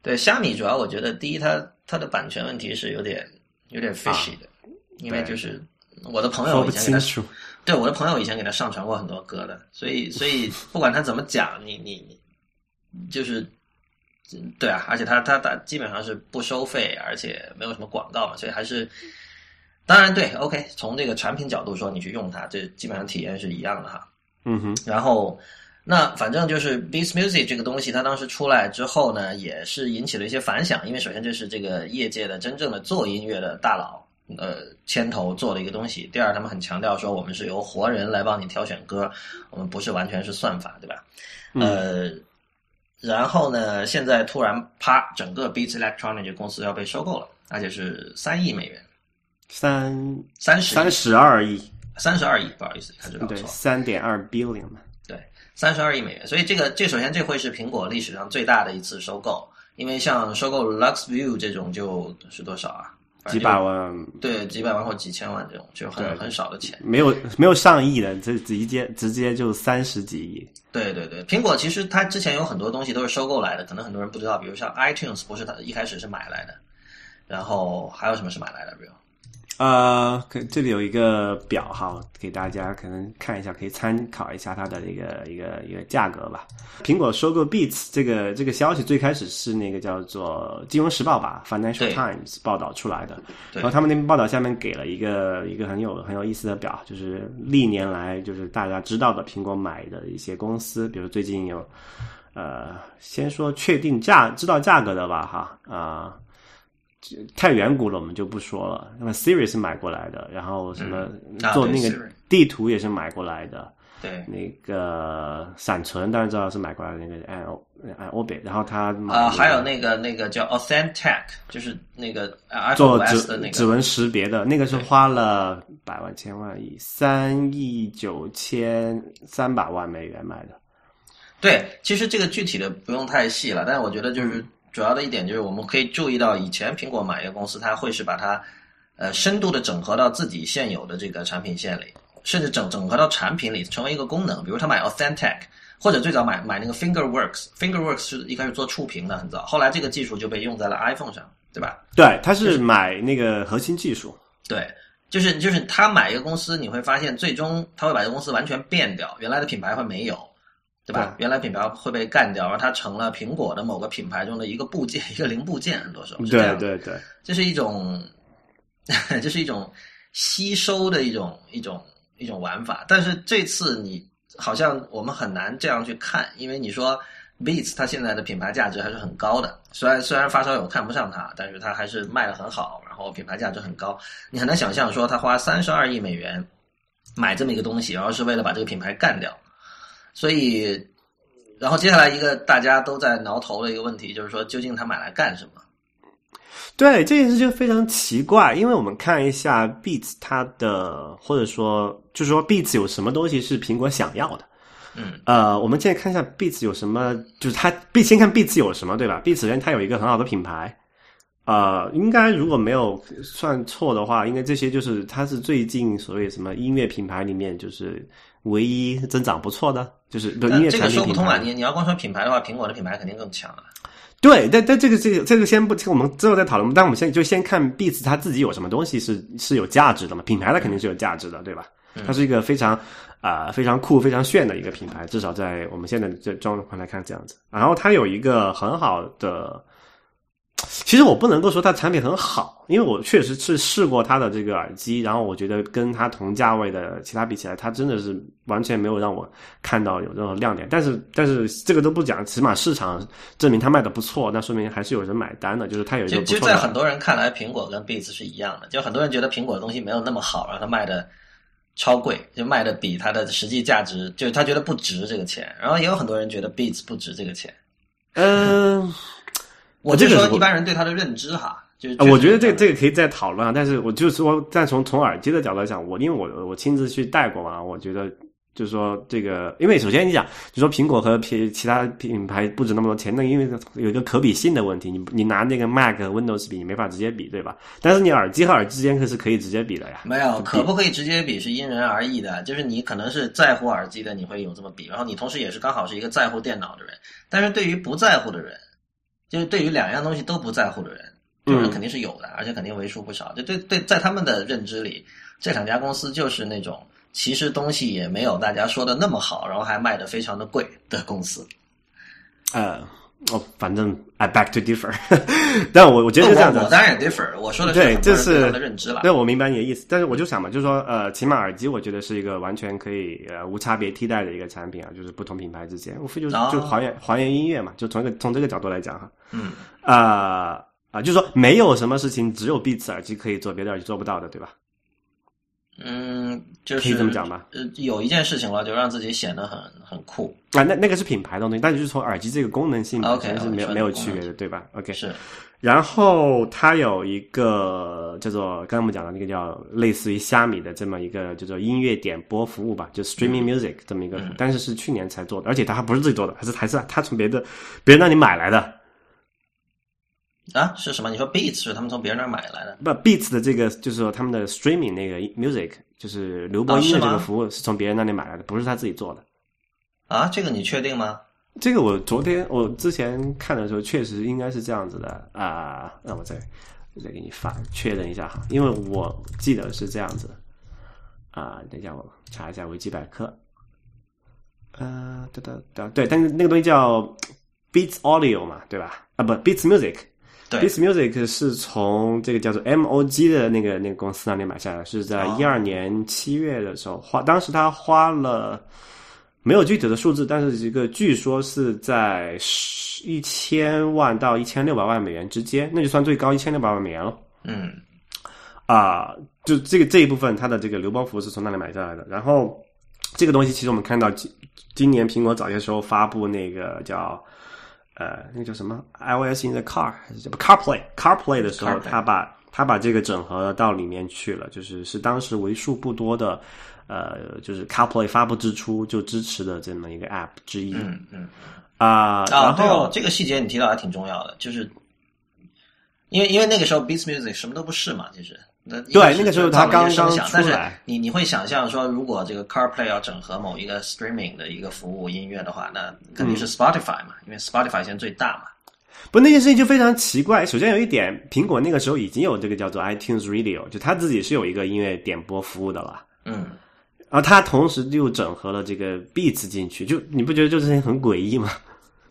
对虾米主要我觉得第一，它它的版权问题是有点有点 fishy 的，因为就是我的朋友以前给他。对我的朋友以前给他上传过很多歌的，所以所以 不管他怎么讲，你你你就是，对啊，而且他他他基本上是不收费，而且没有什么广告嘛，所以还是当然对，OK，从这个产品角度说，你去用它，这基本上体验是一样的哈。嗯哼。然后那反正就是 Beats Music 这个东西，它当时出来之后呢，也是引起了一些反响，因为首先这是这个业界的真正的做音乐的大佬。呃，牵头做的一个东西。第二，他们很强调说，我们是由活人来帮你挑选歌，我们不是完全是算法，对吧？呃，然后呢，现在突然啪，整个 Beats Electronic 公司要被收购了，而且是三亿美元，三三十三十二亿，三十二亿，不好意思，他这搞错，三点二 billion 嘛，对，三十二亿美元。所以这个，这首先这会是苹果历史上最大的一次收购，因为像收购 LuxView 这种就是多少啊？几百万，对，几百万或几千万这种，就很很少的钱，没有没有上亿的，这直接直接就三十几亿。对对对，苹果其实它之前有很多东西都是收购来的，可能很多人不知道，比如像 iTunes 不是它一开始是买来的，然后还有什么是买来的？比如。呃，可这里有一个表哈，给大家可能看一下，可以参考一下它的一个一个一个价格吧。苹果收购 Beats 这个这个消息最开始是那个叫做《金融时报》吧，《Financial Times》报道出来的。然后他们那边报道下面给了一个一个很有很有意思的表，就是历年来就是大家知道的苹果买的一些公司，比如最近有呃，先说确定价知道价格的吧，哈啊。太远古了，我们就不说了。那么 Siri 是买过来的，然后什么做那个地图也是买过来的。对，那个闪存当然知道是买过来的那个按按 Orbit，然后他啊还有那个那个叫 Authentic，就是那个做指指纹识别的那个是花了百万千万亿三亿九千三百万美元买的。对，其实这个具体的不用太细了，但是我觉得就是。主要的一点就是，我们可以注意到，以前苹果买一个公司，它会是把它，呃，深度的整合到自己现有的这个产品线里，甚至整整合到产品里，成为一个功能。比如他买 Authentic，或者最早买买那个 FingerWorks，FingerWorks 是一开始做触屏的，很早，后来这个技术就被用在了 iPhone 上，对吧？对，他是买那个核心技术。对，就是就是他买一个公司，你会发现最终他会把这个公司完全变掉，原来的品牌会没有。对吧？原来品牌会被干掉，而它成了苹果的某个品牌中的一个部件、一个零部件。很多时候是这样。对对对，这是一种，这是一种吸收的一种一种一种玩法。但是这次你好像我们很难这样去看，因为你说 Beats 它现在的品牌价值还是很高的。虽然虽然发烧友看不上它，但是它还是卖的很好，然后品牌价值很高。你很难想象说他花三十二亿美元买这么一个东西，然后是为了把这个品牌干掉。所以，然后接下来一个大家都在挠头的一个问题，就是说，究竟他买来干什么？对这件事就非常奇怪，因为我们看一下 Beats 它的，或者说，就是说 Beats 有什么东西是苹果想要的？嗯，呃，我们现在看一下 Beats 有什么，就是它，先看 Beats 有什么，对吧？Beats 首先它有一个很好的品牌，呃，应该如果没有算错的话，应该这些就是它是最近所谓什么音乐品牌里面就是唯一增长不错的。就是音乐这个说不通啊！你你要光说品牌的话，苹果的品牌肯定更强啊。对，但但这个这个这个先不，我们之后再讨论。但我们现在就先看 Beats 它自己有什么东西是是有价值的嘛？品牌的肯定是有价值的，对吧？它是一个非常啊非常酷、非常炫的一个品牌，至少在我们现在这状况来看这样子。然后它有一个很好的其实我不能够说它产品很好，因为我确实是试过它的这个耳机，然后我觉得跟它同价位的其他比起来，它真的是完全没有让我看到有任何亮点。但是，但是这个都不讲，起码市场证明它卖的不错，那说明还是有人买单的，就是它有一个不其实。在很多人看来，苹果跟 Beats 是一样的，就很多人觉得苹果的东西没有那么好，然后它卖的超贵，就卖的比它的实际价值，就是他觉得不值这个钱。然后也有很多人觉得 Beats 不值这个钱。嗯。我就说一般人对它的认知哈，就是我觉得这这个可以再讨论啊。但是我就说，但从从耳机的角度来讲，我因为我我亲自去戴过嘛，我觉得就是说这个，因为首先你讲，就说苹果和其其他品牌不值那么多钱，那因为有一个可比性的问题，你你拿那个 Mac 和、Windows 比，你没法直接比，对吧？但是你耳机和耳机之间可是可以直接比的呀。没有，可不可以直接比是因人而异的。就是你可能是在乎耳机的，你会有这么比，然后你同时也是刚好是一个在乎电脑的人。但是对于不在乎的人。就是对于两样东西都不在乎的人，这种人肯定是有的，而且肯定为数不少。就对对，在他们的认知里，这两家公司就是那种其实东西也没有大家说的那么好，然后还卖的非常的贵的公司。呃。哦，反正 I back to differ，但我我觉得是这样子。我当然也 differ，我说的是对，这是的认知了。对，我明白你的意思，但是我就想嘛，就是说，呃，起码耳机，我觉得是一个完全可以呃无差别替代的一个产品啊，就是不同品牌之间，无非就是就还原还原音乐嘛，就从一个从这个角度来讲哈。嗯。啊啊，就是说没有什么事情只有 Beats 耳机可以做，别的耳机做不到的，对吧？嗯，就是可以这么讲吧。呃，有一件事情了，就让自己显得很很酷啊。那那个是品牌的东西，但就是从耳机这个功能性，OK 是没有没有区别的，对吧？OK 是。然后它有一个叫做刚刚我们讲的那个叫类似于虾米的这么一个叫做音乐点播服务吧，就 Streaming Music 这么一个，但是是去年才做的，而且它还不是自己做的，还是还是他从别的别人那里买来的。啊，是什么？你说 Beats 是他们从别人那儿买来的？不，Beats 的这个就是说他们的 Streaming 那个 Music，就是流播音乐这个服务是从别人那里买来的，不是他自己做的。啊，这个你确定吗？这个我昨天我之前看的时候确实应该是这样子的啊，让我再再给你发确认一下哈，因为我记得是这样子啊，等一下我查一下维基百科。呃，对对对对，但是那个东西叫 Beats Audio 嘛，对吧？啊，不，Beats Music。Beats Music 是从这个叫做 MOG 的那个那个公司那里买下来，是在一二年七月的时候花，当时他花了没有具体的数字，但是一个据说是在一千万到一千六百万美元之间，那就算最高一千六百万美元了。嗯，啊，就这个这一部分它的这个流播服务是从那里买下来的。然后这个东西其实我们看到今今年苹果早些时候发布那个叫。呃，那个叫什么？iOS in the car 还是什么 CarPlay？CarPlay 的时候，他把他把这个整合到里面去了，就是是当时为数不多的，呃，就是 CarPlay 发布之初就支持的这么一个 App 之一。嗯嗯。啊，然后这个细节你提到还挺重要的，就是因为因为那个时候 Beats Music 什么都不是嘛，其实。对，那个时候他刚刚出来。你你会想象说，如果这个 CarPlay 要整合某一个 Streaming 的一个服务音乐的话，那肯定是 Spotify 嘛，因为 Spotify 现在最大嘛。不，那件事情就非常奇怪。首先有一点，苹果那个时候已经有这个叫做 iTunes Radio，就他自己是有一个音乐点播服务的了。嗯。然后他同时又整合了这个 Beats 进去，就你不觉得这事情很诡异吗？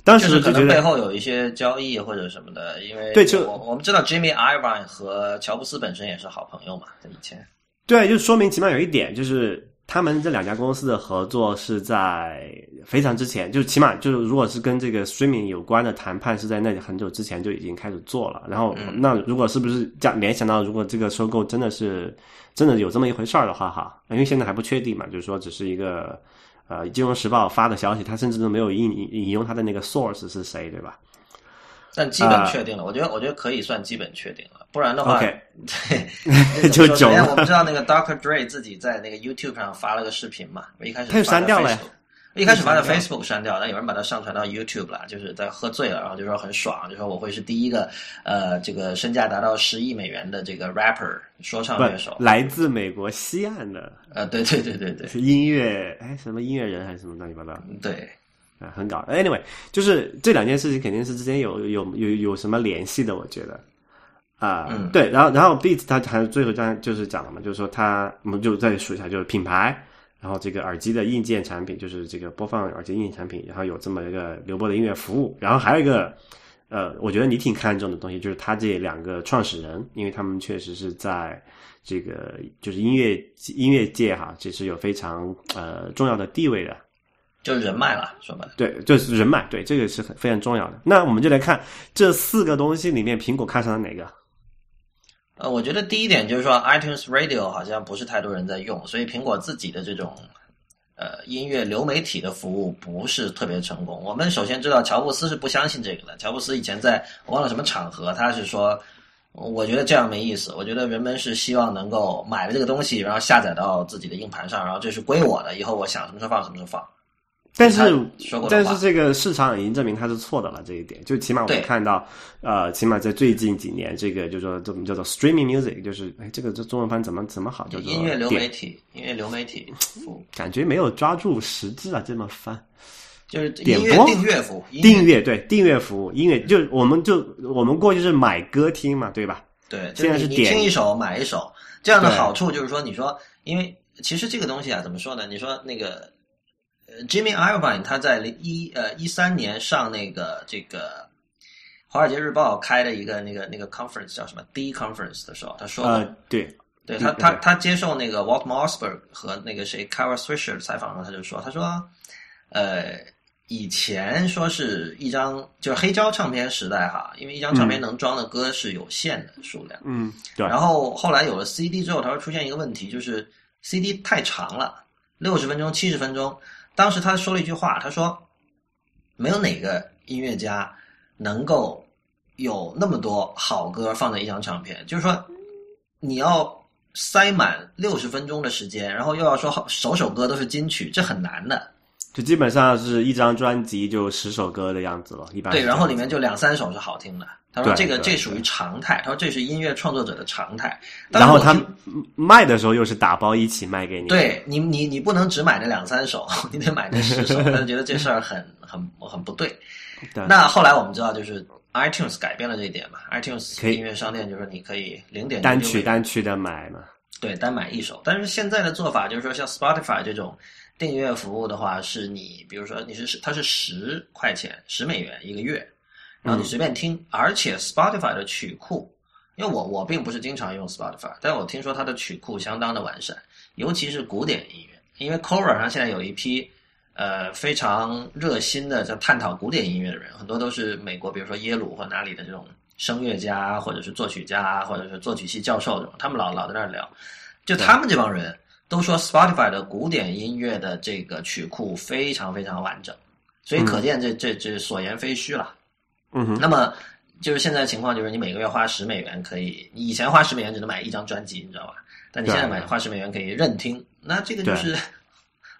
当时可能背后有一些交易或者什么的，因为对，就我我们知道 Jimmy Iovine 和乔布斯本身也是好朋友嘛，在以前。对，就说明起码有一点，就是他们这两家公司的合作是在非常之前，就起码就是如果是跟这个 streaming 有关的谈判，是在那很久之前就已经开始做了。然后，那如果是不是加联想到，如果这个收购真的是真的有这么一回事儿的话，哈，因为现在还不确定嘛，就是说只是一个。呃，金融时报发的消息，他甚至都没有引引用他的那个 source 是谁，对吧？但基本确定了，我觉得，我觉得可以算基本确定了。不然的话，对，就久了我不知道那个 Doctor Dre 自己在那个 YouTube 上发了个视频嘛，我一开始他就删掉了。一开始发在 Facebook 删掉，但有人把它上传到 YouTube 了，就是在喝醉了，然后就说很爽，就说我会是第一个呃，这个身价达到十亿美元的这个 rapper 说唱乐手，来自美国西岸的，呃，对对对对对，是音乐，哎，什么音乐人还是什么乱七八糟，对，啊，很搞。Anyway，就是这两件事情肯定是之间有有有有什么联系的，我觉得啊，对，然后然后 Beats 他还最后讲就是讲了嘛，就是说他我们就再数一下，就是品牌。然后这个耳机的硬件产品就是这个播放耳机硬件产品，然后有这么一个流播的音乐服务，然后还有一个呃，我觉得你挺看重的东西，就是他这两个创始人，因为他们确实是在这个就是音乐音乐界哈，这是有非常呃重要的地位的。就是人脉了，说白了，对，就是人脉，对，这个是很非常重要的。那我们就来看这四个东西里面，苹果看上了哪个？呃，我觉得第一点就是说，iTunes Radio 好像不是太多人在用，所以苹果自己的这种呃音乐流媒体的服务不是特别成功。我们首先知道，乔布斯是不相信这个的。乔布斯以前在我忘了什么场合，他是说，我觉得这样没意思。我觉得人们是希望能够买了这个东西，然后下载到自己的硬盘上，然后这是归我的，以后我想什么时候放什么时候放。但是，但是这个市场已经证明他是错的了。这一点，就起码我们看到，呃，起码在最近几年，这个就说怎么叫做 streaming music，就是哎，这个这中文翻怎么怎么好？叫做音乐流媒体，音乐流媒体，感觉没有抓住实质啊，这么翻，就是点播订阅服务，订阅对订阅服务，音乐就我们就我们过去是买歌听嘛，对吧？对，现在是点听一首买一首，这样的好处就是说，你说，因为其实这个东西啊，怎么说呢？你说那个。Jimmy Iovine 他在零一呃一三年上那个这个《华尔街日报》开的一个那个那个 conference 叫什么？D conference 的时候，他说，呃，对，对他他他接受那个 Walt Mossberg 和那个谁 Kara Swisher 的采访的时候，他就说，他说，呃，以前说是一张就是黑胶唱片时代哈，因为一张唱片能装的歌是有限的数量，嗯，对，然后后来有了 CD 之后，他说出现一个问题，就是 CD 太长了，六十分钟、七十分钟。当时他说了一句话，他说：“没有哪个音乐家能够有那么多好歌放在一张唱片。就是说，你要塞满六十分钟的时间，然后又要说首首歌都是金曲，这很难的。就基本上是一张专辑就十首歌的样子了，一般对，然后里面就两三首是好听的。”他说：“这个这属于常态。”他说：“这是音乐创作者的常态。”然后他卖的时候又是打包一起卖给你。对你，你你不能只买那两三首，你得买那十首。他就觉得这事儿很很很不对。那后来我们知道，就是 iTunes 改变了这一点嘛？iTunes 音乐商店就是你可以零点单曲单曲的买嘛？对，单买一首。但是现在的做法就是说，像 Spotify 这种订阅服务的话，是你比如说你是它是十块钱十美元一个月。然后你随便听，而且 Spotify 的曲库，因为我我并不是经常用 Spotify，但我听说它的曲库相当的完善，尤其是古典音乐。因为 Quora 上现在有一批呃非常热心的在探讨古典音乐的人，很多都是美国，比如说耶鲁或哪里的这种声乐家，或者是作曲家，或者是作曲系教授这种，他们老老在那儿聊。就他们这帮人都说 Spotify 的古典音乐的这个曲库非常非常完整，所以可见这这这所言非虚了。嗯哼，那么就是现在情况，就是你每个月花十美元可以，以前花十美元只能买一张专辑，你知道吧？但你现在买花十美元可以任听，那这个就是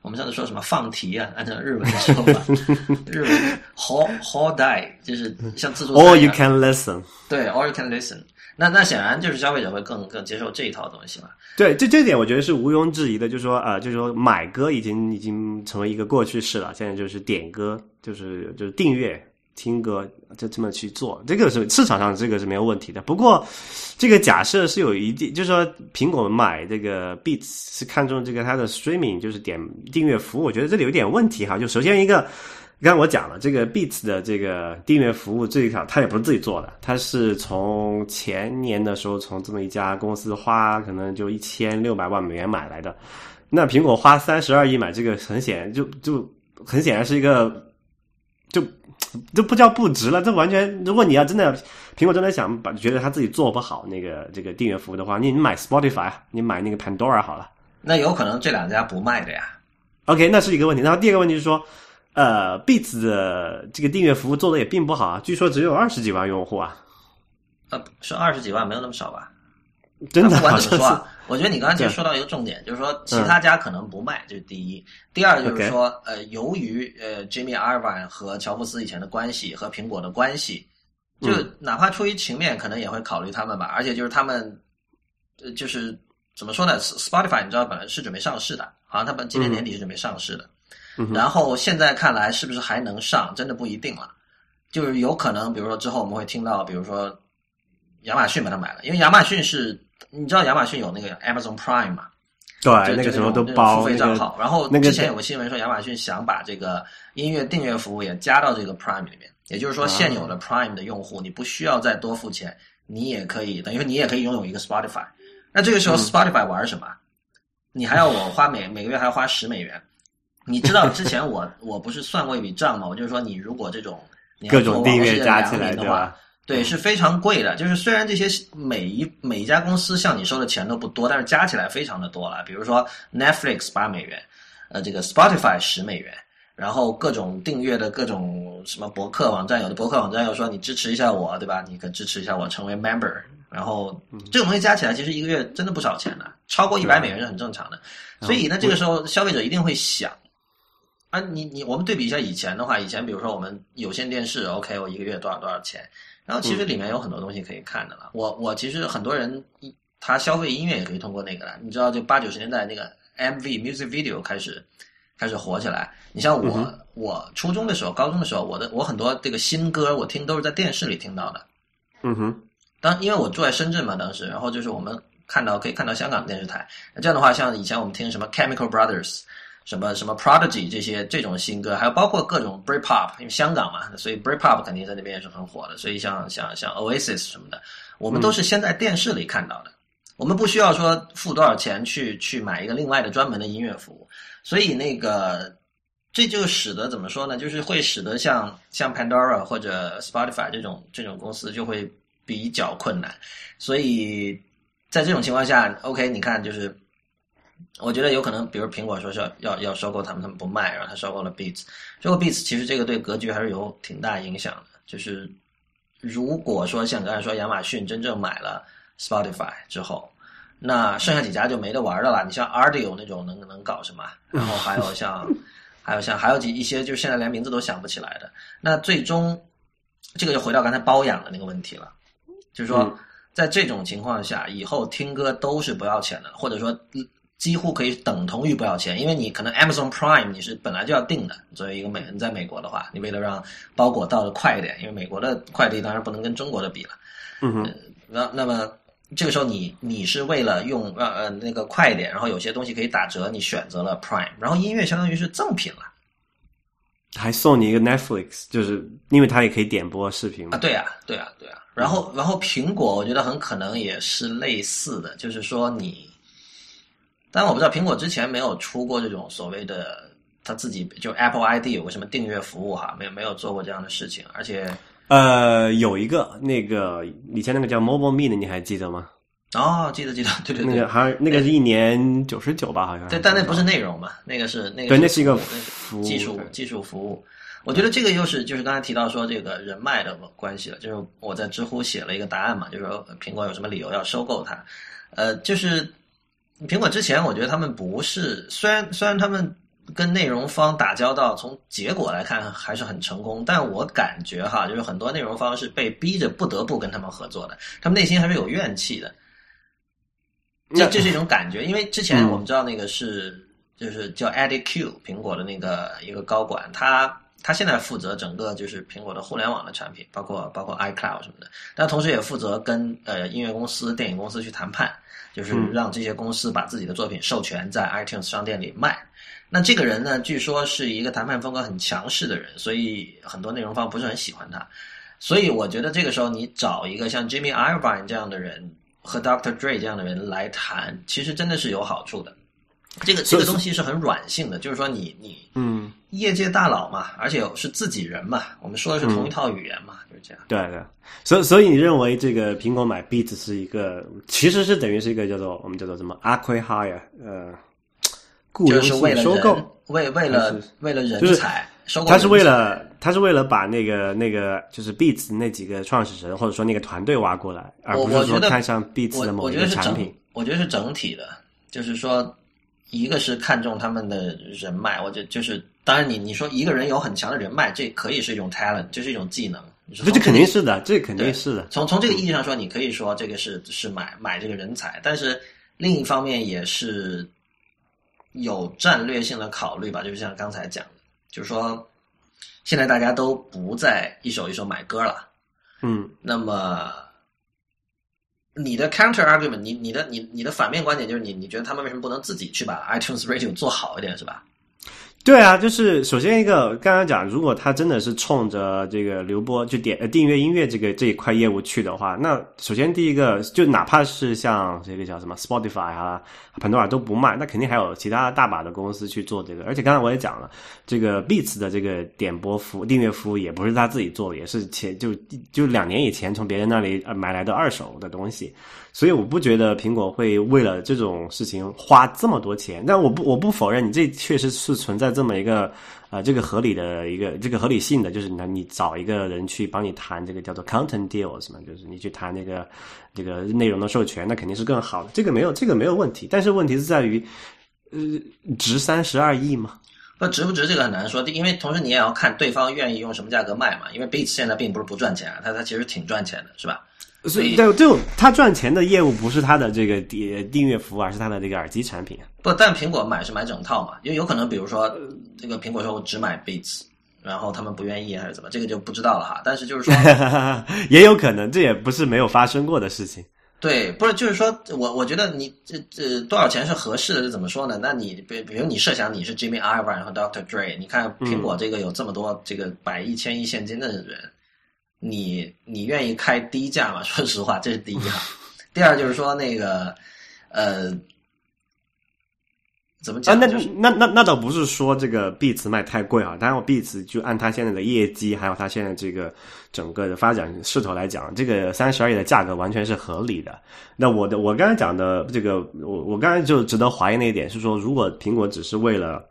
我们上次说什么放题啊？按照日文说法，日文 whole whole day 就是像自助。All you can listen。对，all you can listen。那那显然就是消费者会更更接受这一套东西嘛？对，这这点我觉得是毋庸置疑的，就是说呃，就是说买歌已经已经成为一个过去式了，现在就是点歌，就是就是订阅。听歌就这么去做，这个是市场上这个是没有问题的。不过，这个假设是有一定，就是说苹果买这个 Beats 是看中这个它的 streaming，就是点订阅服务。我觉得这里有点问题哈。就首先一个，刚才我讲了，这个 Beats 的这个订阅服务这一条，它也不是自己做的，它是从前年的时候从这么一家公司花可能就一千六百万美元买来的。那苹果花三十二亿买这个，很显然就就很显然是一个就。就不叫不值了，这完全，如果你要真的，苹果真的想把觉得他自己做不好那个这个订阅服务的话，你你买 Spotify，你买那个 Pandora 好了。那有可能这两家不卖的呀。OK，那是一个问题。然后第二个问题是说，呃，Beats 的这个订阅服务做的也并不好啊，据说只有二十几万用户啊。呃，是二十几万，没有那么少吧？真的？不管怎么说，我觉得你刚才其实说到一个重点，就是说其他家可能不卖，这是第一。第二就是说，呃，由于呃，Jimmy Iovine 和乔布斯以前的关系和苹果的关系，就哪怕出于情面，可能也会考虑他们吧。而且就是他们，呃，就是怎么说呢？Spotify 你知道本来是准备上市的，好像他们今年年底是准备上市的。然后现在看来是不是还能上，真的不一定了。就是有可能，比如说之后我们会听到，比如说亚马逊把它买了，因为亚马逊是。你知道亚马逊有那个 Amazon Prime 嘛？对，那个时候都包付费账号。然后之前有个新闻说，亚马逊想把这个音乐订阅服务也加到这个 Prime 里面。也就是说，现有的 Prime 的用户，你不需要再多付钱，你也可以，等于说你也可以拥有一个 Spotify。那这个时候 Spotify 玩什么？你还要我花每每个月还要花十美元？你知道之前我我不是算过一笔账吗？我就是说，你如果这种各种订阅加起来的话，对，是非常贵的。就是虽然这些每一每一家公司向你收的钱都不多，但是加起来非常的多了。比如说 Netflix 八美元，呃，这个 Spotify 十美元，然后各种订阅的各种什么博客网站，有的博客网站又说你支持一下我，对吧？你可支持一下我成为 member。然后这种东西加起来，其实一个月真的不少钱的，超过一百美元是很正常的。所以呢，这个时候消费者一定会想啊，你你我们对比一下以前的话，以前比如说我们有线电视，OK，我一个月多少多少钱，然后其实里面有很多东西可以看的了。我我其实很多人他消费音乐也可以通过那个了。你知道，就八九十年代那个 MV music video 开始开始火起来。你像我我初中的时候、高中的时候，我的我很多这个新歌我听都是在电视里听到的。嗯哼。当因为我住在深圳嘛，当时，然后就是我们看到可以看到香港电视台，那这样的话，像以前我们听什么 Chemical Brothers，什么什么 Prodigy 这些这种新歌，还有包括各种 Britpop，因为香港嘛，所以 Britpop 肯定在那边也是很火的，所以像像像 Oasis 什么的，我们都是先在电视里看到的，我们不需要说付多少钱去去买一个另外的专门的音乐服务，所以那个这就使得怎么说呢，就是会使得像像 Pandora 或者 Spotify 这种这种公司就会。比较困难，所以在这种情况下，OK，你看，就是我觉得有可能，比如苹果说是要要要收购他们，他们不卖，然后他收购了 Beats，收购 Beats，其实这个对格局还是有挺大影响的。就是如果说像刚才说亚马逊真正买了 Spotify 之后，那剩下几家就没得玩的了。你像 Audio 那种能能搞什么？然后还有像 还有像还有几一些，就是现在连名字都想不起来的。那最终这个就回到刚才包养的那个问题了。就是说，在这种情况下，以后听歌都是不要钱的，或者说几乎可以等同于不要钱，因为你可能 Amazon Prime 你是本来就要订的。作为一个美人，在美国的话，你为了让包裹到的快一点，因为美国的快递当然不能跟中国的比了。嗯哼。那那么这个时候，你你是为了用呃呃那个快一点，然后有些东西可以打折，你选择了 Prime，然后音乐相当于是赠品了。还送你一个 Netflix，就是因为它也可以点播视频嘛。啊，对啊，对啊，对啊。然后，然后苹果，我觉得很可能也是类似的，就是说你，但我不知道苹果之前没有出过这种所谓的他自己就 Apple ID 有个什么订阅服务哈，没有没有做过这样的事情，而且呃，有一个那个以前那个叫 Mobile Me 的，你还记得吗？哦，记得记得，对对对，那个还那个是一年九十九吧，好像。对，但那不是内容嘛，那个是那个对，那是一个技术技术服务。我觉得这个又是就是刚才提到说这个人脉的关系了，就是我在知乎写了一个答案嘛，就是说苹果有什么理由要收购它？呃，就是苹果之前我觉得他们不是，虽然虽然他们跟内容方打交道，从结果来看还是很成功，但我感觉哈，就是很多内容方是被逼着不得不跟他们合作的，他们内心还是有怨气的。这这是一种感觉，因为之前我们知道那个是就是叫 Eddie Q 苹果的那个一个高管，他。他现在负责整个就是苹果的互联网的产品，包括包括 iCloud 什么的，但同时也负责跟呃音乐公司、电影公司去谈判，就是让这些公司把自己的作品授权在 iTunes 商店里卖。那这个人呢，据说是一个谈判风格很强势的人，所以很多内容方不是很喜欢他。所以我觉得这个时候你找一个像 Jimmy Iovine 这样的人和 Dr. Dre 这样的人来谈，其实真的是有好处的。这个这个东西是很软性的，就是说你你嗯，业界大佬嘛，而且是自己人嘛，我们说的是同一套语言嘛，就是这样。对对，所以所以你认为这个苹果买 Beats 是一个，其实是等于是一个叫做我们叫做什么 acquire 呃，雇佣性收购，为为了为了人才收购，他是为了他是为了把那个那个就是 Beats 那几个创始人或者说那个团队挖过来，而不是说看上 Beats 的某一个产品。我觉得是整体的，就是说。一个是看重他们的人脉，我觉得就是，当然你你说一个人有很强的人脉，这可以是一种 talent，这是一种技能。这这肯定是的，这肯定是的。从从这个意义上说，你可以说这个是是买买这个人才，但是另一方面也是有战略性的考虑吧。就是像刚才讲的，就是说现在大家都不再一首一首买歌了，嗯，那么。你的 counter argument，你你的你你的反面观点就是你你觉得他们为什么不能自己去把 iTunes Radio 做好一点，是吧？对啊，就是首先一个，刚刚讲，如果他真的是冲着这个流播就点呃订阅音乐这个这一块业务去的话，那首先第一个就哪怕是像这个叫什么 Spotify 啊、Pandora 都不卖，那肯定还有其他大把的公司去做这个。而且刚才我也讲了，这个 Beats 的这个点播服、订阅服务也不是他自己做的，也是前就就两年以前从别人那里买来的二手的东西。所以我不觉得苹果会为了这种事情花这么多钱，但我不我不否认你这确实是存在这么一个呃这个合理的一个这个合理性的，就是你你找一个人去帮你谈这个叫做 content deals 嘛，就是你去谈那个这个内容的授权，那肯定是更好的，这个没有这个没有问题，但是问题是在于，呃，值三十二亿吗？那值不值这个很难说，因为同时你也要看对方愿意用什么价格卖嘛，因为 Beats 现在并不是不赚钱啊，它它其实挺赚钱的，是吧？所以，这种他赚钱的业务不是他的这个订订阅服务，而是他的这个耳机产品。不，但苹果买是买整套嘛，因为有可能，比如说这个苹果说我只买 Beats，然后他们不愿意还是怎么，这个就不知道了哈。但是就是说，也有可能，这也不是没有发生过的事情。对，不是，就是说我我觉得你这这多少钱是合适的？是怎么说呢？那你比比如你设想你是 Jimmy Iovine 和 Dr. Dre，你看苹果这个有这么多这个百亿、千亿现金的人。你你愿意开低价吗？说实话，这是第一哈。第二就是说那个，呃，怎么讲？那那那那倒不是说这个 Beats 卖太贵啊。当然，我 Beats 就按它现在的业绩，还有它现在这个整个的发展势头来讲，这个三十二亿的价格完全是合理的。那我的我刚才讲的这个，我我刚才就值得怀疑那一点是说，如果苹果只是为了。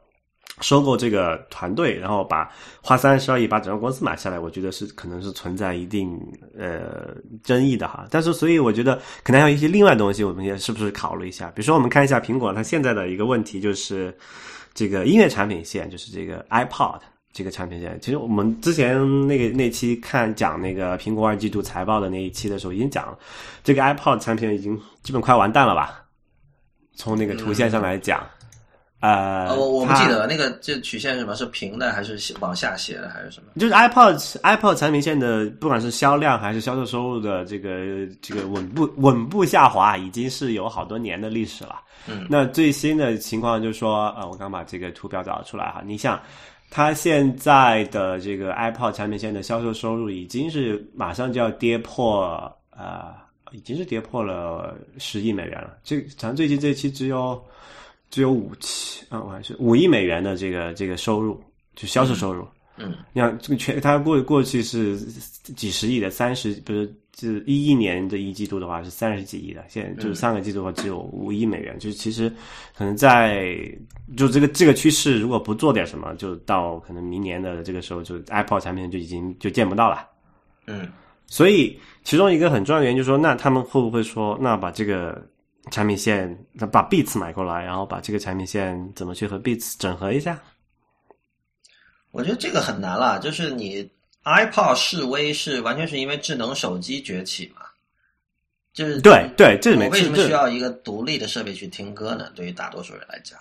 收购这个团队，然后把花三十二亿把整个公司买下来，我觉得是可能是存在一定呃争议的哈。但是，所以我觉得可能还有一些另外东西，我们也是不是考虑一下？比如说，我们看一下苹果它现在的一个问题，就是这个音乐产品线，就是这个 iPod 这个产品线。其实我们之前那个那期看讲那个苹果二季度财报的那一期的时候，已经讲了这个 iPod 产品已经基本快完蛋了吧？从那个图线上来讲。呃，我我不记得那个这曲线什么是平的还是往下斜的还是什么？就是 iPod iPod 产品线的，不管是销量还是销售收入的这个这个稳步稳步下滑，已经是有好多年的历史了。嗯，那最新的情况就是说，呃，我刚把这个图表找出来哈，你想它现在的这个 iPod 产品线的销售收入已经是马上就要跌破呃，已经是跌破了十亿美元了。这咱最近这期只有。只有五七啊，我还是五亿美元的这个这个收入，就销售收入。嗯，你看这个全，它过过去是几十亿的，三十不是就一一年的一季度的话是三十几亿的，现在就是上个季度的话只有五亿美元，就是其实可能在就这个这个趋势，如果不做点什么，就到可能明年的这个时候，就 Apple 产品就已经就见不到了。嗯，所以其中一个很重要的原因就是说，那他们会不会说，那把这个。产品线，把 Beats 买过来，然后把这个产品线怎么去和 Beats 整合一下？我觉得这个很难了。就是你 iPod 示威是完全是因为智能手机崛起嘛？就是对对，这里面为什么需要一个独立的设备去听歌呢？对于大多数人来讲。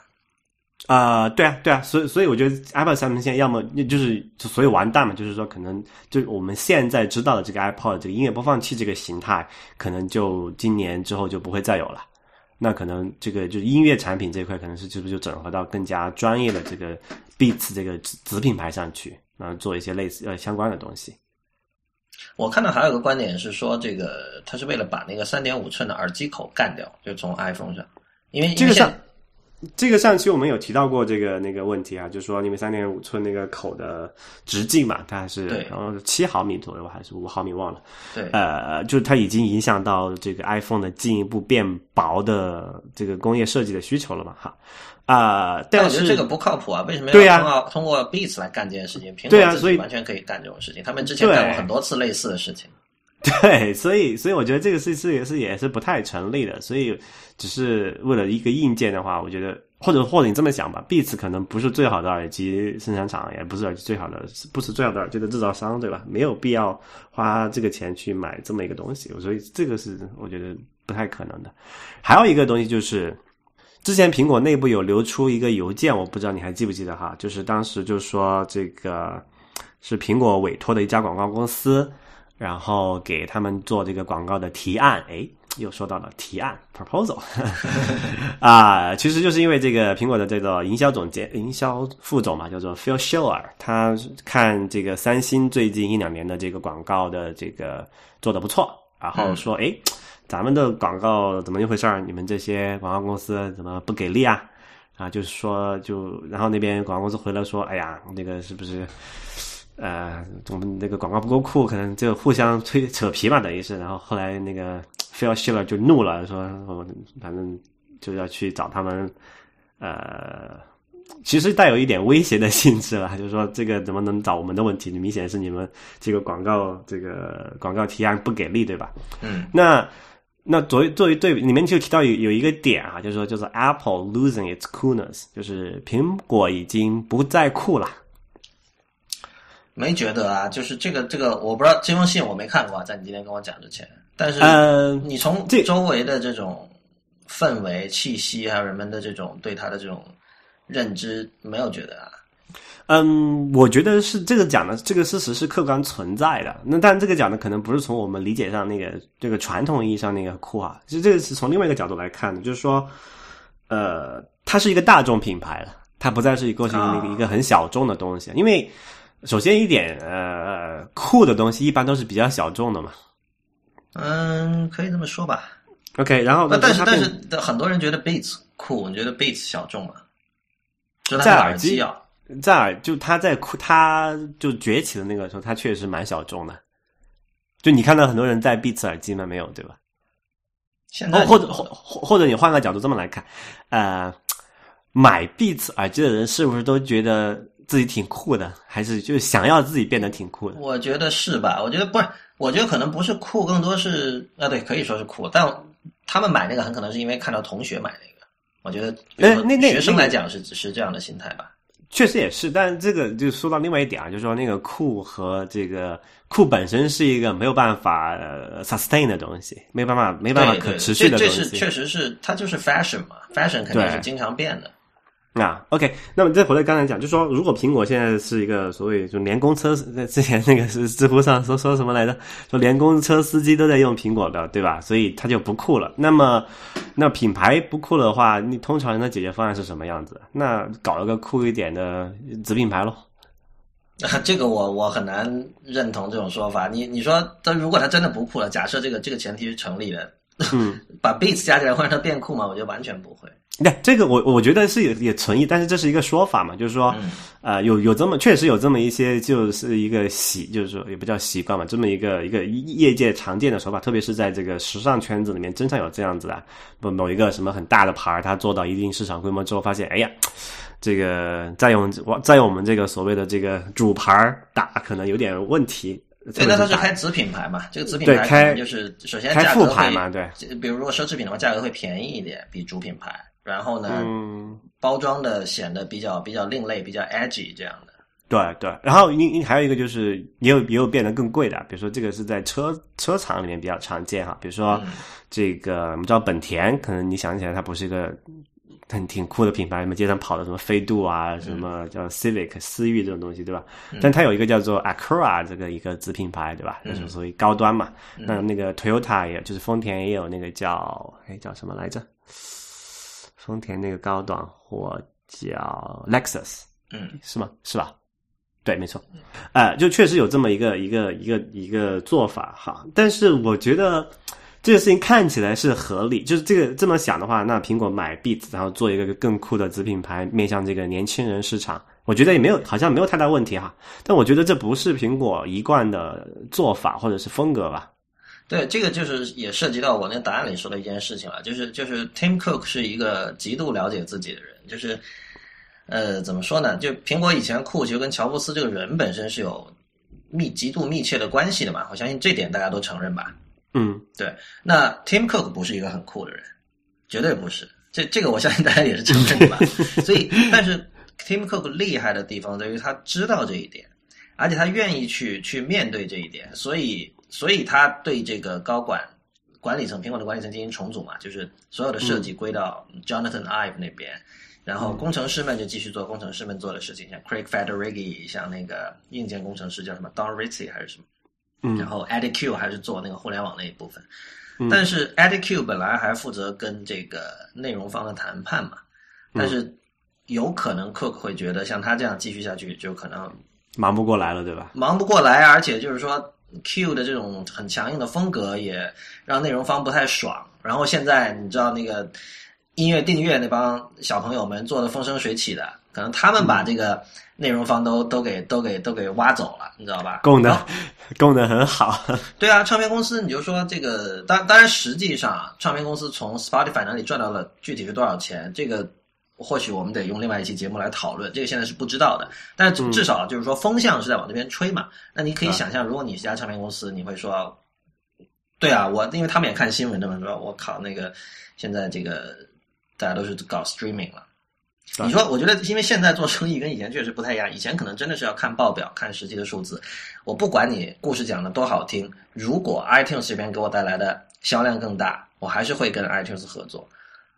啊，对啊，对啊，所以所以我觉得 iPod 产品线要么就是所以完蛋嘛，就是说可能就我们现在知道的这个 iPod 这个音乐播放器这个形态，可能就今年之后就不会再有了。那可能这个就是音乐产品这一块，可能是是不是就整合到更加专业的这个 Beats 这个子品牌上去，然后做一些类似呃相关的东西。我看到还有个观点是说，这个它是为了把那个三点五寸的耳机口干掉，就从 iPhone 上，因为这个上。这个上期我们有提到过这个那个问题啊，就是说因为三点五寸那个口的直径嘛，它还是然后七毫米左右还是五毫米忘了。对，呃，就是它已经影响到这个 iPhone 的进一步变薄的这个工业设计的需求了嘛，哈啊。但我觉得这个不靠谱啊，为什么要通过通过 Beats 来干这件事情？苹果自己完全可以干这种事情，他们之前干过很多次类似的事情。对，所以所以我觉得这个是是也是也是不太成立的，所以只是为了一个硬件的话，我觉得或者或者你这么想吧，Beats 可能不是最好的耳机生产厂，也不是耳机最好的，不是最好的耳机的制造商，对吧？没有必要花这个钱去买这么一个东西，所以这个是我觉得不太可能的。还有一个东西就是，之前苹果内部有流出一个邮件，我不知道你还记不记得哈？就是当时就说这个是苹果委托的一家广告公司。然后给他们做这个广告的提案，哎，又说到了提案 proposal 啊，其实就是因为这个苹果的这个营销总监、营销副总嘛，叫做 Phil Schiller，他看这个三星最近一两年的这个广告的这个做的不错，然后说，哎，咱们的广告怎么一回事儿？你们这些广告公司怎么不给力啊？啊，就是说，就然后那边广告公司回来说，哎呀，那个是不是？呃，我们那个广告不够酷，可能就互相吹扯皮嘛，等于是。然后后来那个 Phil Schiller 就怒了，说我反正就要去找他们，呃，其实带有一点威胁的性质了，就是说这个怎么能找我们的问题？明显是你们这个广告这个广告提案不给力，对吧？嗯。那那作为作为对里面就提到有有一个点啊，就是说就是 Apple losing its coolness，就是苹果已经不再酷了。没觉得啊，就是这个这个，我不知道这封信我没看过啊，在你今天跟我讲之前，但是你从周围的这种氛围、气息，还有人们的这种对他的这种认知，没有觉得啊。嗯，我觉得是这个讲的这个事实是客观存在的。那但这个讲的可能不是从我们理解上那个这个传统意义上那个酷啊，其实这个是从另外一个角度来看的，就是说，呃，它是一个大众品牌了，它不再是一个那个一个很小众的东西，因为。首先一点，呃，酷的东西一般都是比较小众的嘛。嗯，可以这么说吧。OK，然后但是但是很多人觉得 Beats 酷，你觉得 Beats 小众吗？在耳机啊，在耳就他在酷，他就崛起的那个时候，他确实蛮小众的。就你看到很多人在 Beats 耳机吗？没有，对吧？现在或者或或者你换个角度这么来看，呃，买 Beats 耳机的人是不是都觉得？自己挺酷的，还是就是想要自己变得挺酷的？我觉得是吧？我觉得不是，我觉得可能不是酷，更多是啊，对，可以说是酷。但他们买那个很可能是因为看到同学买那个。我觉得，那那那学生来讲是是这样的心态吧？确实也是，但这个就说到另外一点啊，就是说那个酷和这个酷本身是一个没有办法 sustain 的东西，没有办法没办法可持续的东西。这是确实是它就是 fashion 嘛，fashion 肯定是经常变的。啊，OK，那么再回来刚才讲，就说如果苹果现在是一个所谓就连公车，之前那个是知乎上说说什么来着？说连公车司机都在用苹果的，对吧？所以它就不酷了。那么，那品牌不酷的话，你通常的解决方案是什么样子？那搞一个酷一点的子品牌喽？啊，这个我我很难认同这种说法。你你说，但如果它真的不酷了，假设这个这个前提是成立的，嗯，把 Beats 加起来会让它变酷吗？我觉得完全不会。那这个我我觉得是也也存疑，但是这是一个说法嘛，就是说，呃，有有这么确实有这么一些，就是一个习，就是说也不叫习惯嘛，这么一个一个业界常见的手法，特别是在这个时尚圈子里面，经常有这样子的，某某一个什么很大的牌儿，它做到一定市场规模之后，发现，哎呀，这个再用再用我们这个所谓的这个主牌打，可能有点问题。对，那它是开子品牌嘛？这个子品牌可能就是首先开副牌嘛，对，比如如果奢侈品的话，价格会便宜一点，比主品牌。然后呢，包装的显得比较比较另类，比较 edgy 这样的。对对，然后你你还有一个就是也有也有变得更贵的，比如说这个是在车车厂里面比较常见哈，比如说这个我们知道本田，可能你想起来它不是一个很挺酷的品牌，什么街上跑的什么飞度啊，什么叫 Civic 思域这种东西，对吧？但它有一个叫做 Acura 这个一个子品牌，对吧？就是属于高端嘛。那那个 Toyota 也就是丰田也有那个叫哎叫什么来着？丰田那个高档货叫 Lexus，嗯，是吗？是吧？对，没错，呃，就确实有这么一个一个一个一个做法哈。但是我觉得这个事情看起来是合理，就是这个这么想的话，那苹果买 Beats，然后做一个更酷的子品牌，面向这个年轻人市场，我觉得也没有好像没有太大问题哈。但我觉得这不是苹果一贯的做法或者是风格吧。对，这个就是也涉及到我那答案里说的一件事情了，就是就是 Tim Cook 是一个极度了解自己的人，就是呃怎么说呢？就苹果以前酷，其实跟乔布斯这个人本身是有密极度密切的关系的嘛，我相信这点大家都承认吧？嗯，对。那 Tim Cook 不是一个很酷的人，绝对不是，这这个我相信大家也是承认的吧？所以，但是 Tim Cook 厉害的地方在于他知道这一点，而且他愿意去去面对这一点，所以。所以他对这个高管管理层，苹果的管理层进行重组嘛，就是所有的设计归到 Jonathan Ive 那边，然后工程师们就继续做工程师们做的事情，像 Craig Federighi，像那个硬件工程师叫什么 Don Ritchie 还是什么，然后 Eddie Q 还是做那个互联网那一部分。但是 Eddie Q 本来还负责跟这个内容方的谈判嘛，但是有可能 Cook 会觉得像他这样继续下去，就可能忙不过来了，对吧？忙不过来，而且就是说 Q 的这种很强硬的风格也让内容方不太爽。然后现在你知道那个音乐订阅那帮小朋友们做的风生水起的，可能他们把这个内容方都都给都给都给挖走了，你知道吧？供的供的很好。对啊，唱片公司你就说这个，当当然实际上唱片公司从 Spotify 那里赚到了具体是多少钱，这个或许我们得用另外一期节目来讨论，这个现在是不知道的。但是至少就是说风向是在往这边吹嘛。那你可以想象，如果你是家唱片公司，你会说。对啊，我因为他们也看新闻的嘛，说我靠，那个现在这个大家都是搞 streaming 了。你说，我觉得因为现在做生意跟以前确实不太一样，以前可能真的是要看报表、看实际的数字。我不管你故事讲的多好听，如果 iTunes 这边给我带来的销量更大，我还是会跟 iTunes 合作。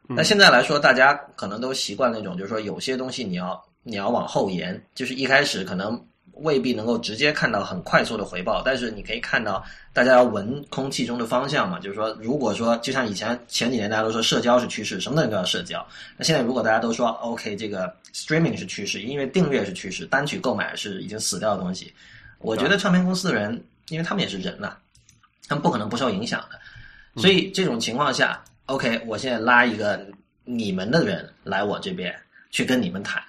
那现在来说，大家可能都习惯那种，就是说有些东西你要你要往后延，就是一开始可能。未必能够直接看到很快速的回报，但是你可以看到大家要闻空气中的方向嘛，就是说，如果说就像以前前几年大家都说社交是趋势，什么东西都要社交，那现在如果大家都说 OK，这个 streaming 是趋势，音乐订阅是趋势，单曲购买是已经死掉的东西，我觉得唱片公司的人，因为他们也是人呐，他们不可能不受影响的，所以这种情况下，OK，我现在拉一个你们的人来我这边去跟你们谈。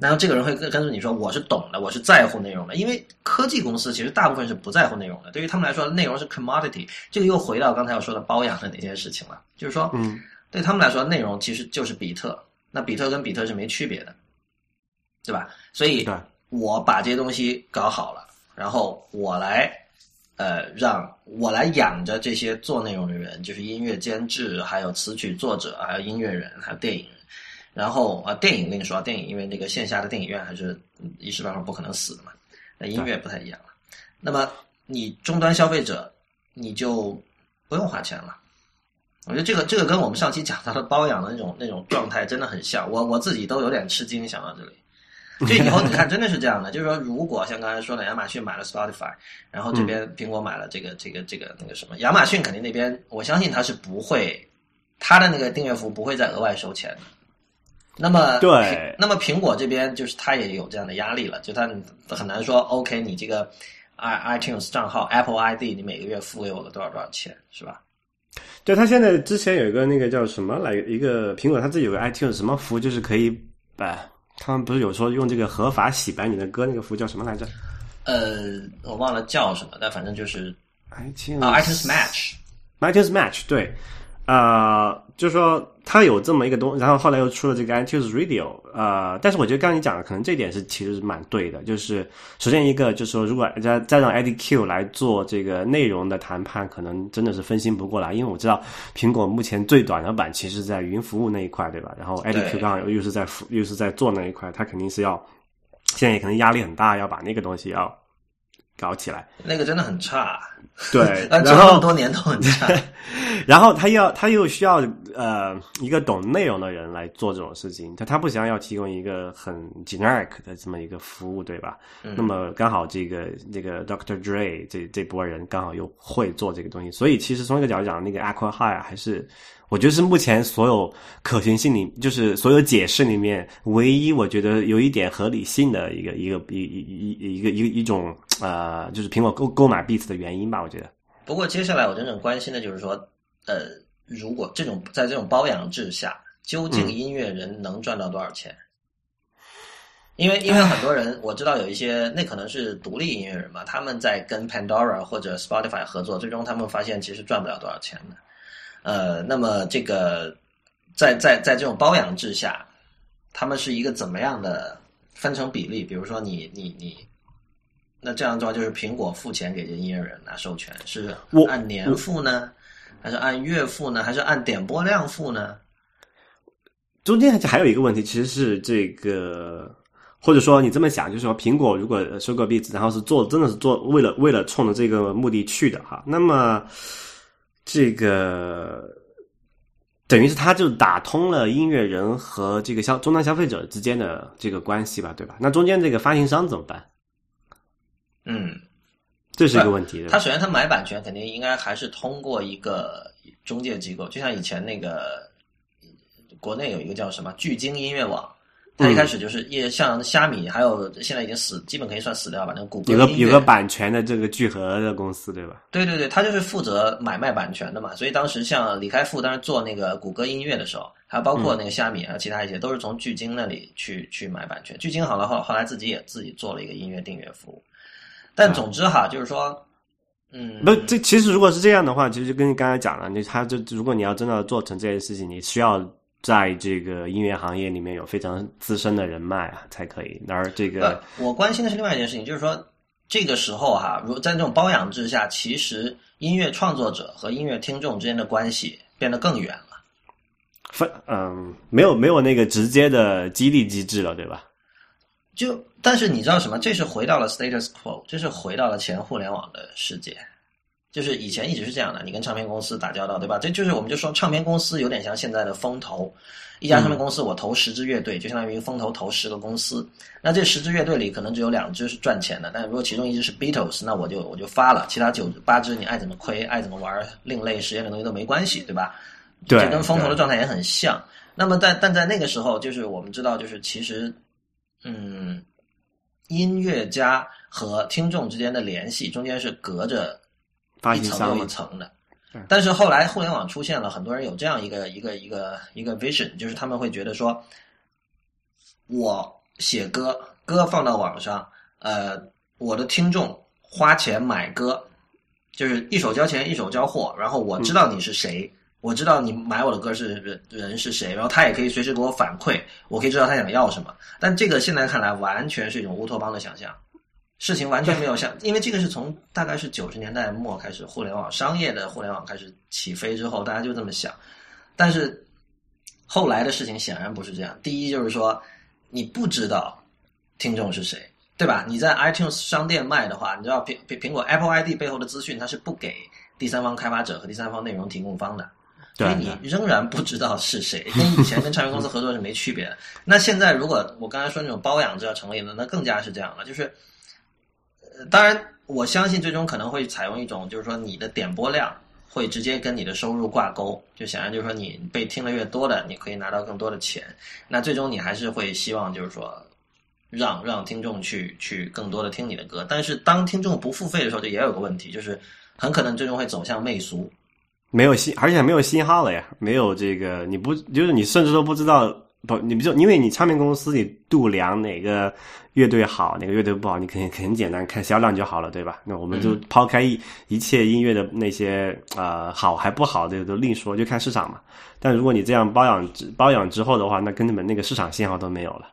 然后这个人会跟跟着你说，我是懂的，我是在乎内容的。因为科技公司其实大部分是不在乎内容的，对于他们来说，内容是 commodity。这个又回到刚才我说的包养的那件事情了，就是说，嗯，对他们来说，内容其实就是比特，那比特跟比特是没区别的，对吧？所以，我把这些东西搞好了，然后我来，呃，让我来养着这些做内容的人，就是音乐监制，还有词曲作者，还有音乐人，还有电影人。然后啊，电影跟你说，电影因为那个线下的电影院还是一时半会儿不可能死的嘛。那音乐不太一样了。那么你终端消费者，你就不用花钱了。我觉得这个这个跟我们上期讲到的包养的那种那种状态真的很像。我我自己都有点吃惊，想到这里。就以后你看，真的是这样的，就是说，如果像刚才说的，亚马逊买了 Spotify，然后这边苹果买了这个这个这个那个什么，亚马逊肯定那边，我相信他是不会，他的那个订阅服不会再额外收钱的。那么对，那么苹果这边就是它也有这样的压力了，就它很难说 OK，你这个 i iTunes 账号 Apple ID，你每个月付给我个多少多少钱，是吧？对，它现在之前有一个那个叫什么来，一个苹果它自己有个 iTunes 什么服务，就是可以把他们不是有说用这个合法洗白你的歌那个服务叫什么来着？呃，我忘了叫什么，但反正就是 iTunes 啊 iTunes Match，iTunes Match 对。啊，就是说它有这么一个东，然后后来又出了这个 iTunes Radio，呃，但是我觉得刚刚你讲的可能这点是其实是蛮对的，就是首先一个就是说，如果再再让 IDQ 来做这个内容的谈判，可能真的是分心不过来，因为我知道苹果目前最短的版其实在云服务那一块，对吧？然后 IDQ 刚好又是在又是在做那一块，它肯定是要现在也可能压力很大，要把那个东西要搞起来。那个真的很差。对，然后这么多年都很差，然后他要他又需要呃一个懂内容的人来做这种事情，他他不想要提供一个很 generic 的这么一个服务，对吧？那么刚好这个这个 Doctor Dre 这这波人刚好又会做这个东西，所以其实从一个角度讲，那个 Aqua High 还是。我觉得是目前所有可行性里，就是所有解释里面唯一我觉得有一点合理性的一个一个一一一一个一一种呃，就是苹果购购买 Beats 的原因吧。我觉得。不过接下来我真正关心的就是说，呃，如果这种在这种包养制下，究竟音乐人能赚到多少钱？因为因为很多人我知道有一些那可能是独立音乐人吧，他们在跟 Pandora 或者 Spotify 合作，最终他们发现其实赚不了多少钱的。呃，那么这个在在在这种包养制下，他们是一个怎么样的分成比例？比如说，你你你，那这样的话就是苹果付钱给这音乐人拿授权，是按年付呢，还是按月付呢，还是按点播量付呢？中间还有一个问题，其实是这个，或者说你这么想，就是说苹果如果收购 Beats，，然后是做真的是做为了为了冲着这个目的去的哈，那么。这个等于是他就打通了音乐人和这个消终端消费者之间的这个关系吧，对吧？那中间这个发行商怎么办？嗯，这是一个问题。他首先他买版权肯定应该还是通过一个中介机构，就像以前那个国内有一个叫什么聚精音乐网。它一开始就是也像虾米，还有现在已经死，基本可以算死掉吧。那个谷歌有个有个版权的这个聚合的公司，对吧？对对对，他就是负责买卖版权的嘛。所以当时像李开复当时做那个谷歌音乐的时候，还包括那个虾米还有其他一些，都是从聚精那里去去买版权。聚精好了后，后来自己也自己做了一个音乐订阅服务。但总之哈，就是说，嗯，不，这其实如果是这样的话，其实跟你刚才讲了，你他就如果你要真的做成这件事情，你需要。在这个音乐行业里面有非常资深的人脉啊，才可以。而这个，我关心的是另外一件事情，就是说这个时候哈，如在这种包养之下，其实音乐创作者和音乐听众之间的关系变得更远了。分嗯，没有没有那个直接的激励机制了，对吧？就但是你知道什么？这是回到了 status quo，这是回到了前互联网的世界。就是以前一直是这样的，你跟唱片公司打交道，对吧？这就是我们就说，唱片公司有点像现在的风投，一家唱片公司我投十支乐队，就相当于风投投十个公司。那这十支乐队里可能只有两支是赚钱的，但如果其中一支是 Beatles，那我就我就发了，其他九八支你爱怎么亏，爱怎么玩另类实验的东西都没关系，对吧？对，这跟风投的状态也很像。那么在但在那个时候，就是我们知道，就是其实，嗯，音乐家和听众之间的联系中间是隔着。一层又一层的，但是后来互联网出现了，很多人有这样一个一个一个一个 vision，就是他们会觉得说，我写歌，歌放到网上，呃，我的听众花钱买歌，就是一手交钱一手交货，然后我知道你是谁，我知道你买我的歌是人人是谁，然后他也可以随时给我反馈，我可以知道他想要什么。但这个现在看来完全是一种乌托邦的想象。事情完全没有像，因为这个是从大概是九十年代末开始，互联网商业的互联网开始起飞之后，大家就这么想。但是后来的事情显然不是这样。第一就是说，你不知道听众是谁，对吧？你在 iTunes 商店卖的话，你知道苹苹苹果 Apple ID 背后的资讯，它是不给第三方开发者和第三方内容提供方的，所以你仍然不知道是谁，跟以前跟唱片公司合作是没区别的。那现在如果我刚才说那种包养制要成立了，那更加是这样了，就是。当然，我相信最终可能会采用一种，就是说你的点播量会直接跟你的收入挂钩，就显然就是说你被听的越多的，你可以拿到更多的钱。那最终你还是会希望就是说，让让听众去去更多的听你的歌。但是当听众不付费的时候，就也有个问题，就是很可能最终会走向媚俗，没有信，而且没有信号了呀，没有这个你不就是你甚至都不知道。不，你不就因为你唱片公司你度量哪个乐队好，哪个乐队不好，你肯定很简单，看销量就好了，对吧？那我们就抛开一一切音乐的那些呃好还不好的都另说，就看市场嘛。但如果你这样包养包养之后的话，那根本那个市场信号都没有了。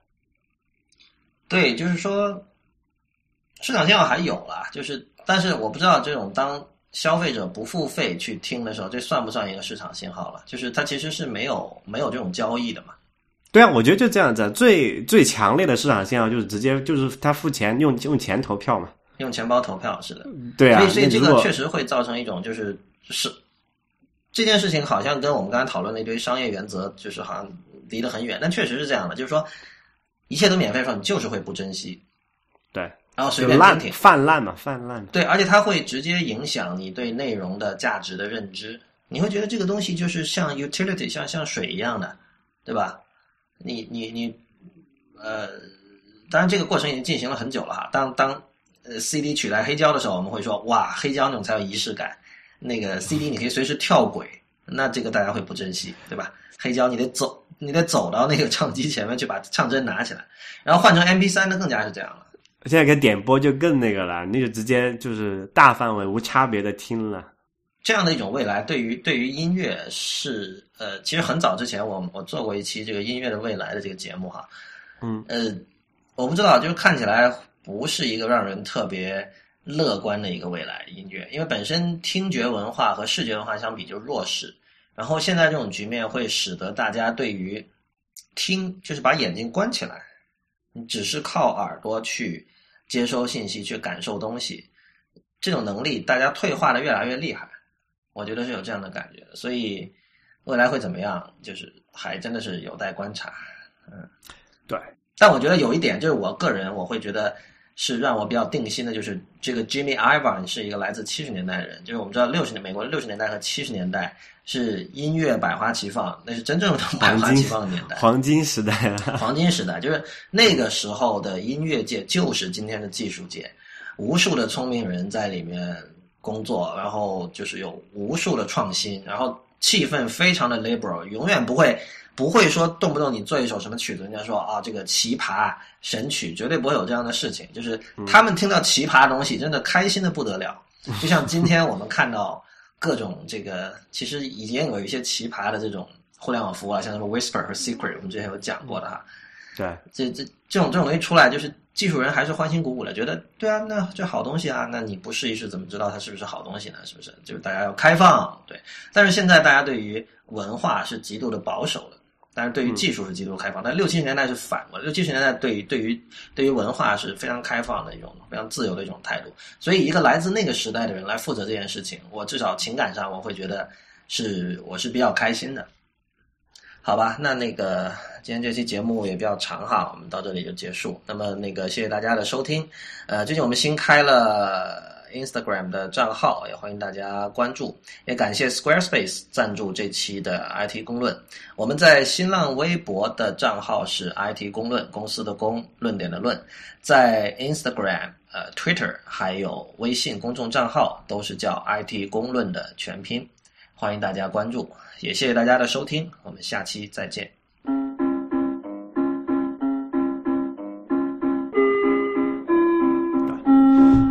对，就是说市场信号还有了，就是但是我不知道这种当消费者不付费去听的时候，这算不算一个市场信号了？就是它其实是没有没有这种交易的嘛。对啊，我觉得就这样子，最最强烈的市场信号就是直接就是他付钱用用钱投票嘛，用钱包投票是的，对啊，所以所以这个确实会造成一种就是是这件事情好像跟我们刚才讨论那堆商业原则就是好像离得很远，但确实是这样的，就是说一切都免费的时候，你就是会不珍惜，对，然后随便烂泛滥嘛，泛滥，对，而且它会直接影响你对内容的价值的认知，你会觉得这个东西就是像 utility，像像水一样的，对吧？你你你，呃，当然这个过程已经进行了很久了哈。当当呃 CD 取代黑胶的时候，我们会说哇，黑胶那种才有仪式感。那个 CD 你可以随时跳轨，那这个大家会不珍惜，对吧？黑胶你得走，你得走到那个唱机前面去把唱针拿起来，然后换成 MP 三，那更加是这样了。现在跟点播就更那个了，你就直接就是大范围无差别的听了。这样的一种未来，对于对于音乐是呃，其实很早之前我我做过一期这个音乐的未来的这个节目哈，嗯呃，我不知道，就是看起来不是一个让人特别乐观的一个未来音乐，因为本身听觉文化和视觉文化相比就弱势，然后现在这种局面会使得大家对于听就是把眼睛关起来，你只是靠耳朵去接收信息去感受东西，这种能力大家退化的越来越厉害。我觉得是有这样的感觉，所以未来会怎么样，就是还真的是有待观察。嗯，对。但我觉得有一点，就是我个人我会觉得是让我比较定心的，就是这个 Jimmy Iovine 是一个来自七十年代的人，就是我们知道六十年美国六十年代和七十年代是音乐百花齐放，那是真正的百花齐放的年代，黄金时代。啊，黄金时代，就是那个时候的音乐界就是今天的技术界，无数的聪明人在里面工作，然后就是有无数的创新，然后气氛非常的 liberal，永远不会。不会说动不动你做一首什么曲子，人家说啊这个奇葩神曲，绝对不会有这样的事情。就是他们听到奇葩的东西，真的开心的不得了。就像今天我们看到各种这个，其实已经有一些奇葩的这种互联网服务啊，像什么 Whisper 和 Secret，我们之前有讲过的哈。对，这这这种这种东西出来，就是技术人还是欢欣鼓舞的，觉得对啊，那这好东西啊，那你不试一试怎么知道它是不是好东西呢？是不是？就是大家要开放，对。但是现在大家对于文化是极度的保守的。但是对于技术是极度开放，但六七十年代是反过来，六七十年代对于对于对于文化是非常开放的一种非常自由的一种态度。所以一个来自那个时代的人来负责这件事情，我至少情感上我会觉得是我是比较开心的。好吧，那那个今天这期节目也比较长哈，我们到这里就结束。那么那个谢谢大家的收听，呃，最近我们新开了。Instagram 的账号也欢迎大家关注，也感谢 Squarespace 赞助这期的 IT 公论。我们在新浪微博的账号是 IT 公论，公司的公，论点的论。在 Instagram、呃 Twitter 还有微信公众账号都是叫 IT 公论的全拼，欢迎大家关注，也谢谢大家的收听，我们下期再见。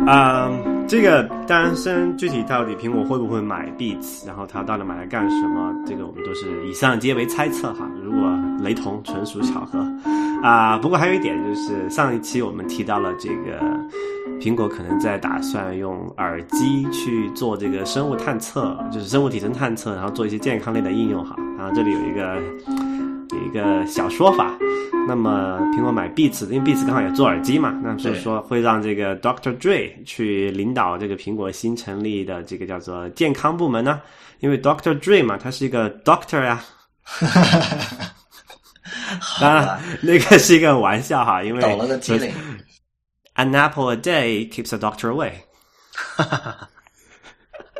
啊。这个单身，具体到底苹果会不会买 Beats，然后他到底买来干什么，这个我们都是以上皆为猜测哈。如果雷同，纯属巧合啊。不过还有一点就是，上一期我们提到了这个苹果可能在打算用耳机去做这个生物探测，就是生物体征探测，然后做一些健康类的应用哈。然后这里有一个有一个小说法。那么苹果买 Beats，因为 Beats 刚好也做耳机嘛，那所以说会让这个 Doctor Dre 去领导这个苹果新成立的这个叫做健康部门呢？因为 Doctor Dre 嘛，他是一个 Doctor 呀。当然，那个是一个玩笑哈，因为抖了个机灵。An apple a day keeps a doctor away。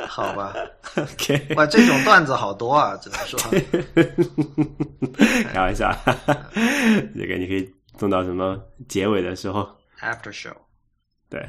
好吧，OK，哇，这种段子好多啊，只能说，开玩笑，这个你可以弄到什么结尾的时候，After show，对。